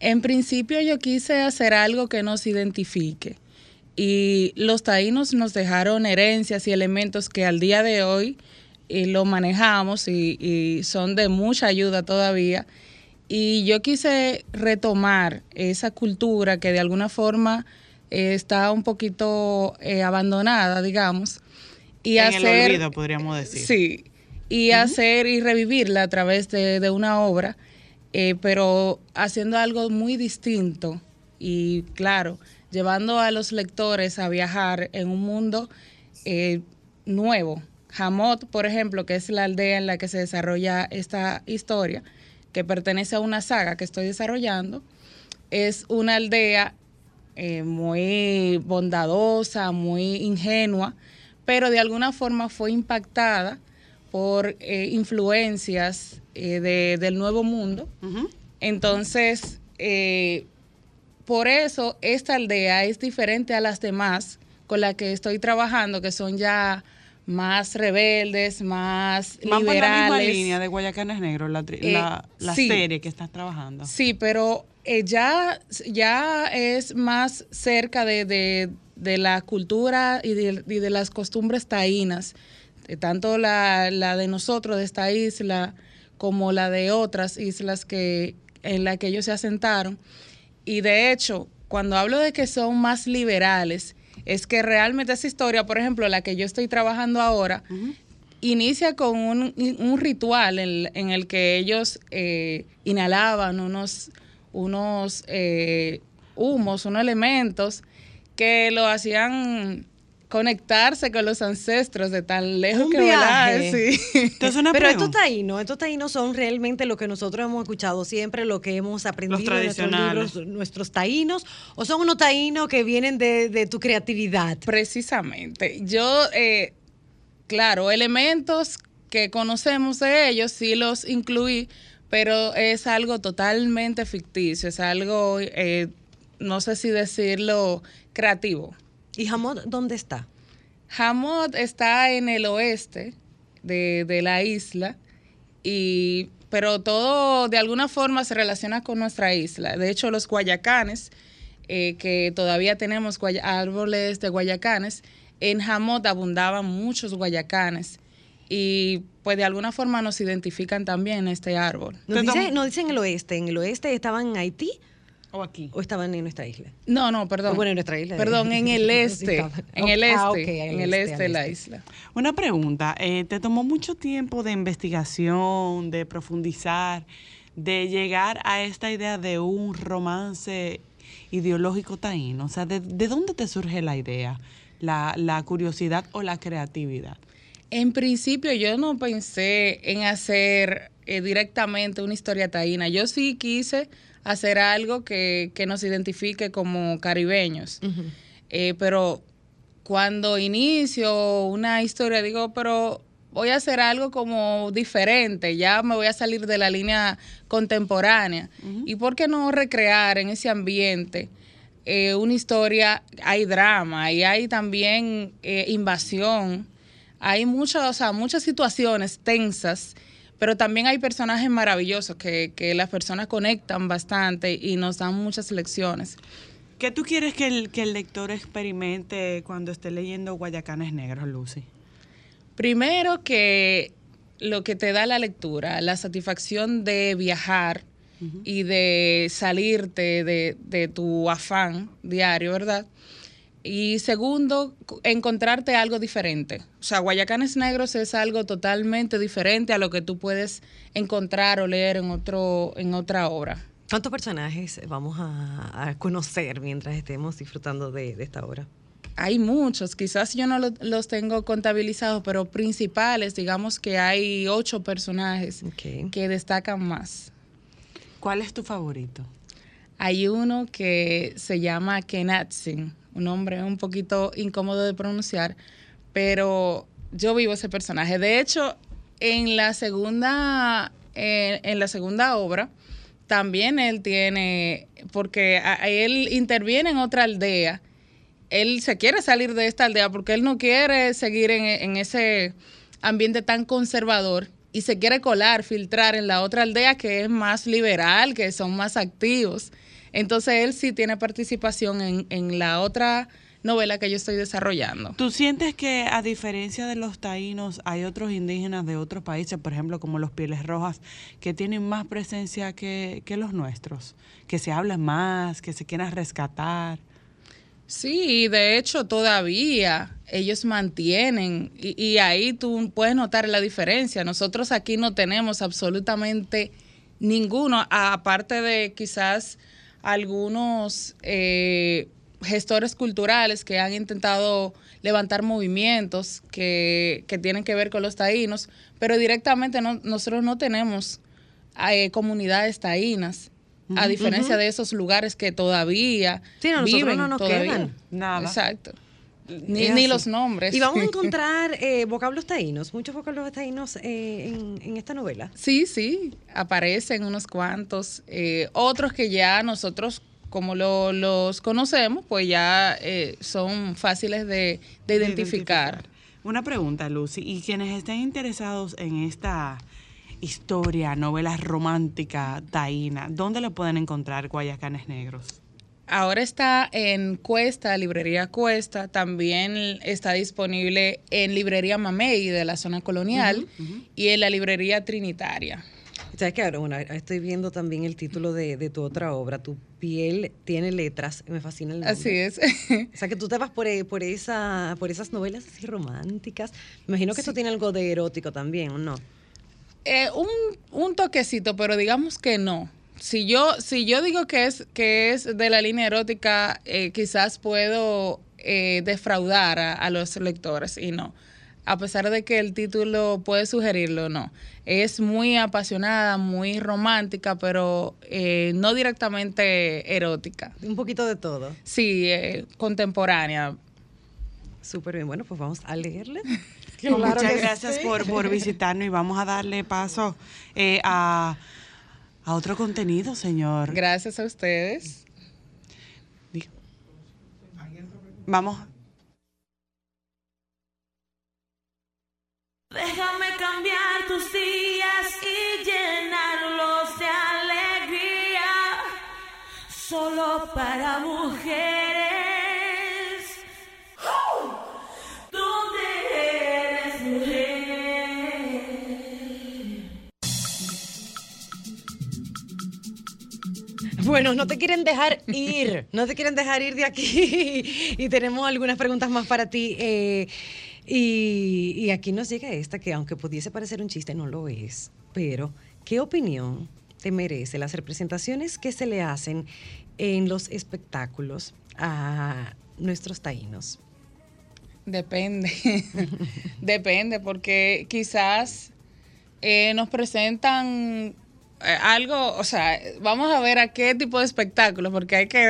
En principio yo quise hacer algo que nos identifique y los taínos nos dejaron herencias y elementos que al día de hoy lo manejamos y, y son de mucha ayuda todavía. Y yo quise retomar esa cultura que de alguna forma eh, está un poquito eh, abandonada, digamos, y en hacer el olvido, podríamos decir. Sí, y hacer y revivirla a través de, de una obra, eh, pero haciendo algo muy distinto y claro, llevando a los lectores a viajar en un mundo nuevo. Jamot, por ejemplo, que es la aldea en la que se desarrolla esta historia, que pertenece a una saga que estoy desarrollando, es una aldea eh, muy bondadosa, muy ingenua, pero de alguna forma fue impactada por eh, influencias eh, de- del nuevo mundo. Entonces, por eso esta aldea es diferente a las demás con las que estoy trabajando, que son ya más rebeldes, más Van por la misma liberales. línea de Guayacanes Negros, la, Eh, la, la sí. serie que estás trabajando. Sí, pero eh, ya, ya es más cerca de, de- de la cultura y de, y de las costumbres taínas, de tanto la, la de nosotros, de esta isla, como la de otras islas que, en las que ellos se asentaron. Y de hecho, cuando hablo de que son más liberales, es que realmente esa historia, por ejemplo, la que yo estoy trabajando ahora, inicia con un, un ritual en, en el que ellos eh, inhalaban unos, unos eh, humos, unos elementos que lo hacían conectarse con los ancestros de tan lejos Un que volar. viaje. Sí. Entonces, una Pero estos taínos, estos taínos son realmente lo que nosotros hemos escuchado siempre, lo que hemos aprendido en nuestros libros, nuestros taínos, o son unos taínos que vienen de, de tu creatividad. Precisamente. Yo, eh, claro, elementos que conocemos de ellos sí los incluí, pero es algo totalmente ficticio, es algo, eh, no sé si decirlo, creativo. ¿Y Hamod dónde está? Hamod está en el oeste de, de la isla, y, pero todo de alguna forma se relaciona con nuestra isla. De hecho, los guayacanes, eh, que todavía tenemos guaya- árboles de guayacanes, en Hamod abundaban muchos guayacanes y pues de alguna forma nos identifican también este árbol. Nos dice, nos dicen el oeste. ¿En el oeste estaban en Haití O aquí. o estaban en nuestra isla? No, no, perdón. Bueno, en nuestra isla. Perdón, en el [LAUGHS] este. en el este. Ah, ok, en el este de la este. isla. Una pregunta, eh, ¿te tomó mucho tiempo de investigación, de profundizar, de llegar a esta idea de un romance ideológico taíno? O sea, ¿de, de dónde te surge la idea? La, la curiosidad o la creatividad? En principio yo no pensé en hacer eh, directamente una historia taína. Yo sí quise hacer algo que, que nos identifique como caribeños. Eh, pero cuando inicio una historia digo, pero voy a hacer algo como diferente, ya me voy a salir de la línea contemporánea. ¿Y por qué no recrear en ese ambiente? eh, una historia, hay drama y hay también eh, invasión, hay muchas, o sea, muchas situaciones tensas, pero también hay personajes maravillosos que, que las personas conectan bastante y nos dan muchas lecciones. ¿Qué tú quieres que el, que el lector experimente cuando esté leyendo Guayacanes Negros, Lucy? Primero que lo que te da la lectura, la satisfacción de viajar y de salirte de, de tu afán diario, ¿verdad? Y segundo, encontrarte algo diferente. O sea, Guayacanes Negros es algo totalmente diferente a lo que tú puedes encontrar o leer en, otro, en otra obra. ¿Cuántos personajes vamos a, a conocer mientras estemos disfrutando de, de esta obra? Hay muchos, quizás yo no lo- los tengo contabilizados, pero principales, digamos que hay ocho personajes que destacan más. ¿Cuál es tu favorito? Hay uno que se llama Kenatsin, un nombre un poquito incómodo de pronunciar, pero yo vivo ese personaje. De hecho, en la segunda, eh, en la segunda obra, también él tiene, porque a- él interviene en otra aldea, él se quiere salir de esta aldea porque él no quiere seguir en, en ese ambiente tan conservador y se quiere colar, filtrar en la otra aldea que es más liberal, que son más activos. Entonces él sí tiene participación en, en la otra novela que yo estoy desarrollando. ¿Tú sientes que a diferencia de los taínos hay otros indígenas de otros países, por ejemplo como los pieles rojas, que tienen más presencia que, que los nuestros? Que se hablan más, que se quieran rescatar. Sí, de hecho todavía ellos mantienen y, y ahí tú puedes notar la diferencia. Nosotros aquí no tenemos absolutamente ninguno, aparte de quizás algunos eh, gestores culturales que han intentado levantar movimientos que, que tienen que ver con los taínos, pero directamente no- nosotros no tenemos eh, comunidades taínas. A diferencia de esos lugares que todavía Sí, no, viven no nos todavía. quedan. Nada. Exacto. Ni, ni los nombres. Y vamos a [LAUGHS] encontrar eh, vocablos taínos, muchos vocablos taínos eh, en, en esta novela. Sí, sí, aparecen unos cuantos. eh, otros que ya nosotros, como lo- los conocemos, pues ya eh, son fáciles de, de de identificar. Una pregunta, Lucy, y quienes estén interesados en esta historia, novela romántica taína, ¿dónde lo pueden encontrar Guayacanes Negros? Ahora está en Cuesta, librería Cuesta, también está disponible en librería Mamey de la zona colonial y en la librería Trinitaria. ¿Sabes qué? Bueno, estoy viendo también el título de, de tu otra obra, Tu piel tiene letras, me fascina el nombre. Así es. O sea, que tú te vas por, eh, por, esa, por esas novelas así románticas. Me imagino que esto tiene algo de erótico también, ¿o no? Eh, un, un toquecito, pero digamos que no. Si yo, si yo digo que es, que es de la línea erótica, eh, quizás puedo eh, defraudar a, a los lectores y no. A pesar de que el título puede sugerirlo, no. Es muy apasionada, muy romántica, pero eh, no directamente erótica. Un poquito de todo. Sí, eh, contemporánea. Súper bien. Bueno, pues vamos a leerle. [LAUGHS] Muchas gracias por, por visitarnos y vamos a darle paso eh, a, a otro contenido, señor. Gracias a ustedes. Vamos. Déjame cambiar tus días y llenarlos de alegría. Solo para mujeres. Bueno, no te quieren dejar ir, no te quieren dejar ir de aquí. [LAUGHS] y tenemos algunas preguntas más para ti. eh, y, aquí nos llega esta, que aunque pudiese parecer un chiste, no lo es. Pero, ¿qué opinión te merece las representaciones que se le hacen en los espectáculos a nuestros taínos? Depende. [LAUGHS] Depende, porque quizás eh, nos presentan algo, o sea, vamos a ver a qué tipo de espectáculo, porque hay que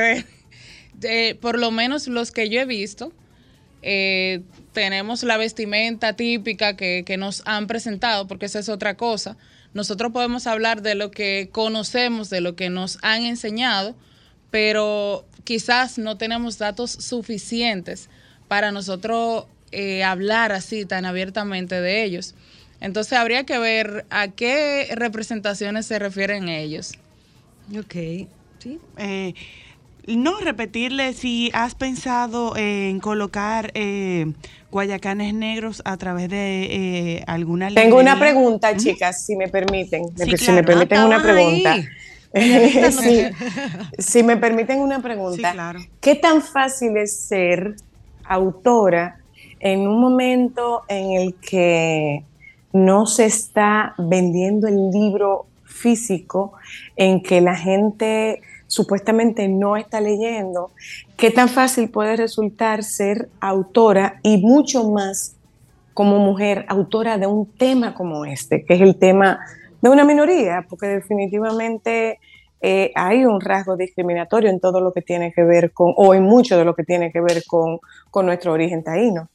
ver, por lo menos los que yo he visto, eh, tenemos la vestimenta típica que, que nos han presentado, porque esa es otra cosa. Nosotros podemos hablar de lo que conocemos, de lo que nos han enseñado, pero quizás no tenemos datos suficientes para nosotros eh, hablar así tan abiertamente de ellos. Entonces habría que ver a qué representaciones se refieren ellos. Ok, sí. Eh, no repetirle si has pensado en colocar eh, guayacanes negros a través de eh, alguna Tengo una pregunta, chicas, si me permiten. Sí, si me permiten Ah, una pregunta. [LAUGHS] Sí, si me permiten una pregunta. Sí, claro. ¿Qué tan fácil es ser autora en un momento en el que no se está vendiendo el libro físico, en que la gente supuestamente no está leyendo? ¿Qué tan fácil puede resultar ser autora y mucho más como mujer autora de un tema como este, que es el tema de una minoría, porque definitivamente eh, hay un rasgo discriminatorio en todo lo que tiene que ver con, o en mucho de lo que tiene que ver con, con nuestro origen taíno.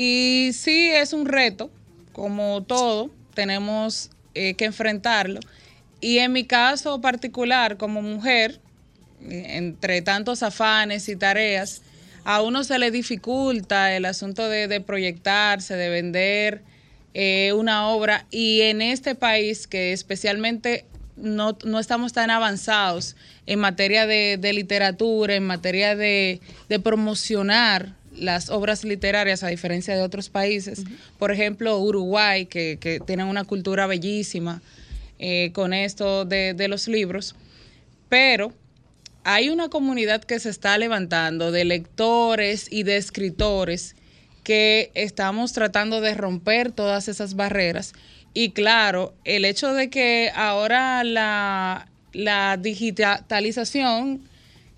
Y sí, es un reto, como todo, tenemos eh, que enfrentarlo. Y en mi caso particular, como mujer, entre tantos afanes y tareas, a uno se le dificulta el asunto de, proyectarse, de vender eh, una obra. Y en este país, que especialmente no, no estamos tan avanzados en materia de, literatura, en materia de promocionar las obras literarias, a diferencia de otros países. Por ejemplo, Uruguay, que, que tienen una cultura bellísima eh, con esto de, de los libros. Pero hay una comunidad que se está levantando de lectores y de escritores que estamos tratando de romper todas esas barreras. Y claro, el hecho de que ahora la, la digitalización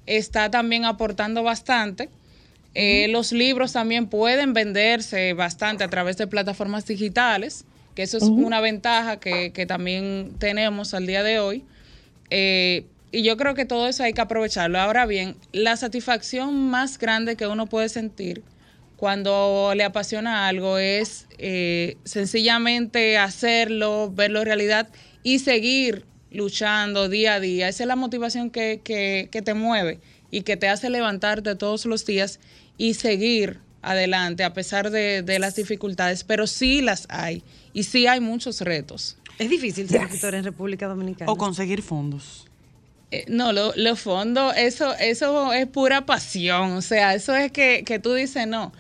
está también aportando bastante. Eh, Los libros también pueden venderse bastante a través de plataformas digitales, que eso es una ventaja que, que también tenemos al día de hoy. Eh, y yo creo que todo eso hay que aprovecharlo. Ahora bien, la satisfacción más grande que uno puede sentir cuando le apasiona algo es eh, sencillamente hacerlo, verlo en realidad y seguir luchando día a día. Esa es la motivación que, que, que te mueve y que te hace levantarte todos los días y seguir adelante a pesar de, de las dificultades, pero sí las hay y sí hay muchos retos. Es difícil ser Yes. escritora en República Dominicana. O conseguir fondos. Eh, no, lo- los fondos, eso, eso es pura pasión, o sea, eso es que, que tú dices, no.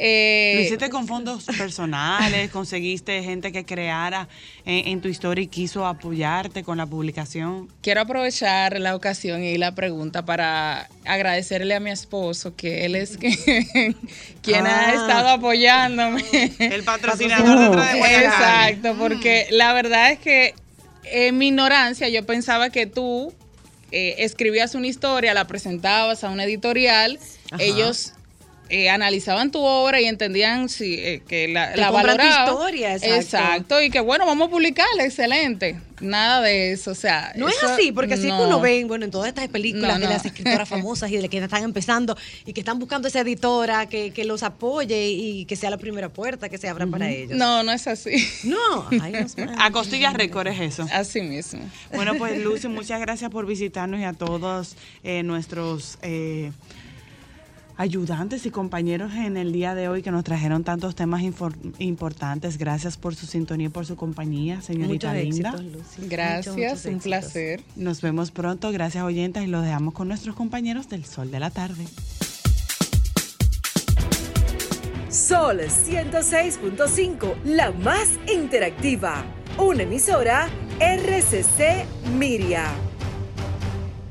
Eh, Lo hiciste con fondos personales, conseguiste gente que creara en, en tu historia y quiso apoyarte con la publicación. Quiero aprovechar la ocasión y la pregunta para agradecerle a mi esposo, que él es [LAUGHS] quien ha Ah. estado apoyándome. El patrocinador detrás de Guayacán. Exacto, porque la verdad es que en mi ignorancia yo pensaba que tú eh, escribías una historia, la presentabas a una editorial, Ajá. ellos eh, analizaban tu obra y entendían si, eh, que la, Te la compran tu valoraban. historia, exacto. Exacto, y que bueno, vamos a publicarla, excelente. Nada de eso, o sea. No es así, porque así que no. uno ve, bueno, en todas estas películas No, de las escritoras [LAUGHS] famosas y de las que están empezando y que están buscando esa editora que, que los apoye y que sea la primera puerta que se abra para ellos. No, no es así. No, [LAUGHS] ay. A costillas récord es eso. Así mismo. Bueno, pues Lucy, muchas gracias por visitarnos y a todos eh, nuestros eh, ayudantes y compañeros en el día de hoy que nos trajeron tantos temas importantes. Gracias por su sintonía y por su compañía, señorita Muchos linda. éxitos, Lucy. Gracias, Muchos, muchos un éxitos. placer. Nos vemos pronto. Gracias, oyentes, y los dejamos con nuestros compañeros del Sol de la Tarde. Sol 106.5, la más interactiva. Una emisora RCC Miria.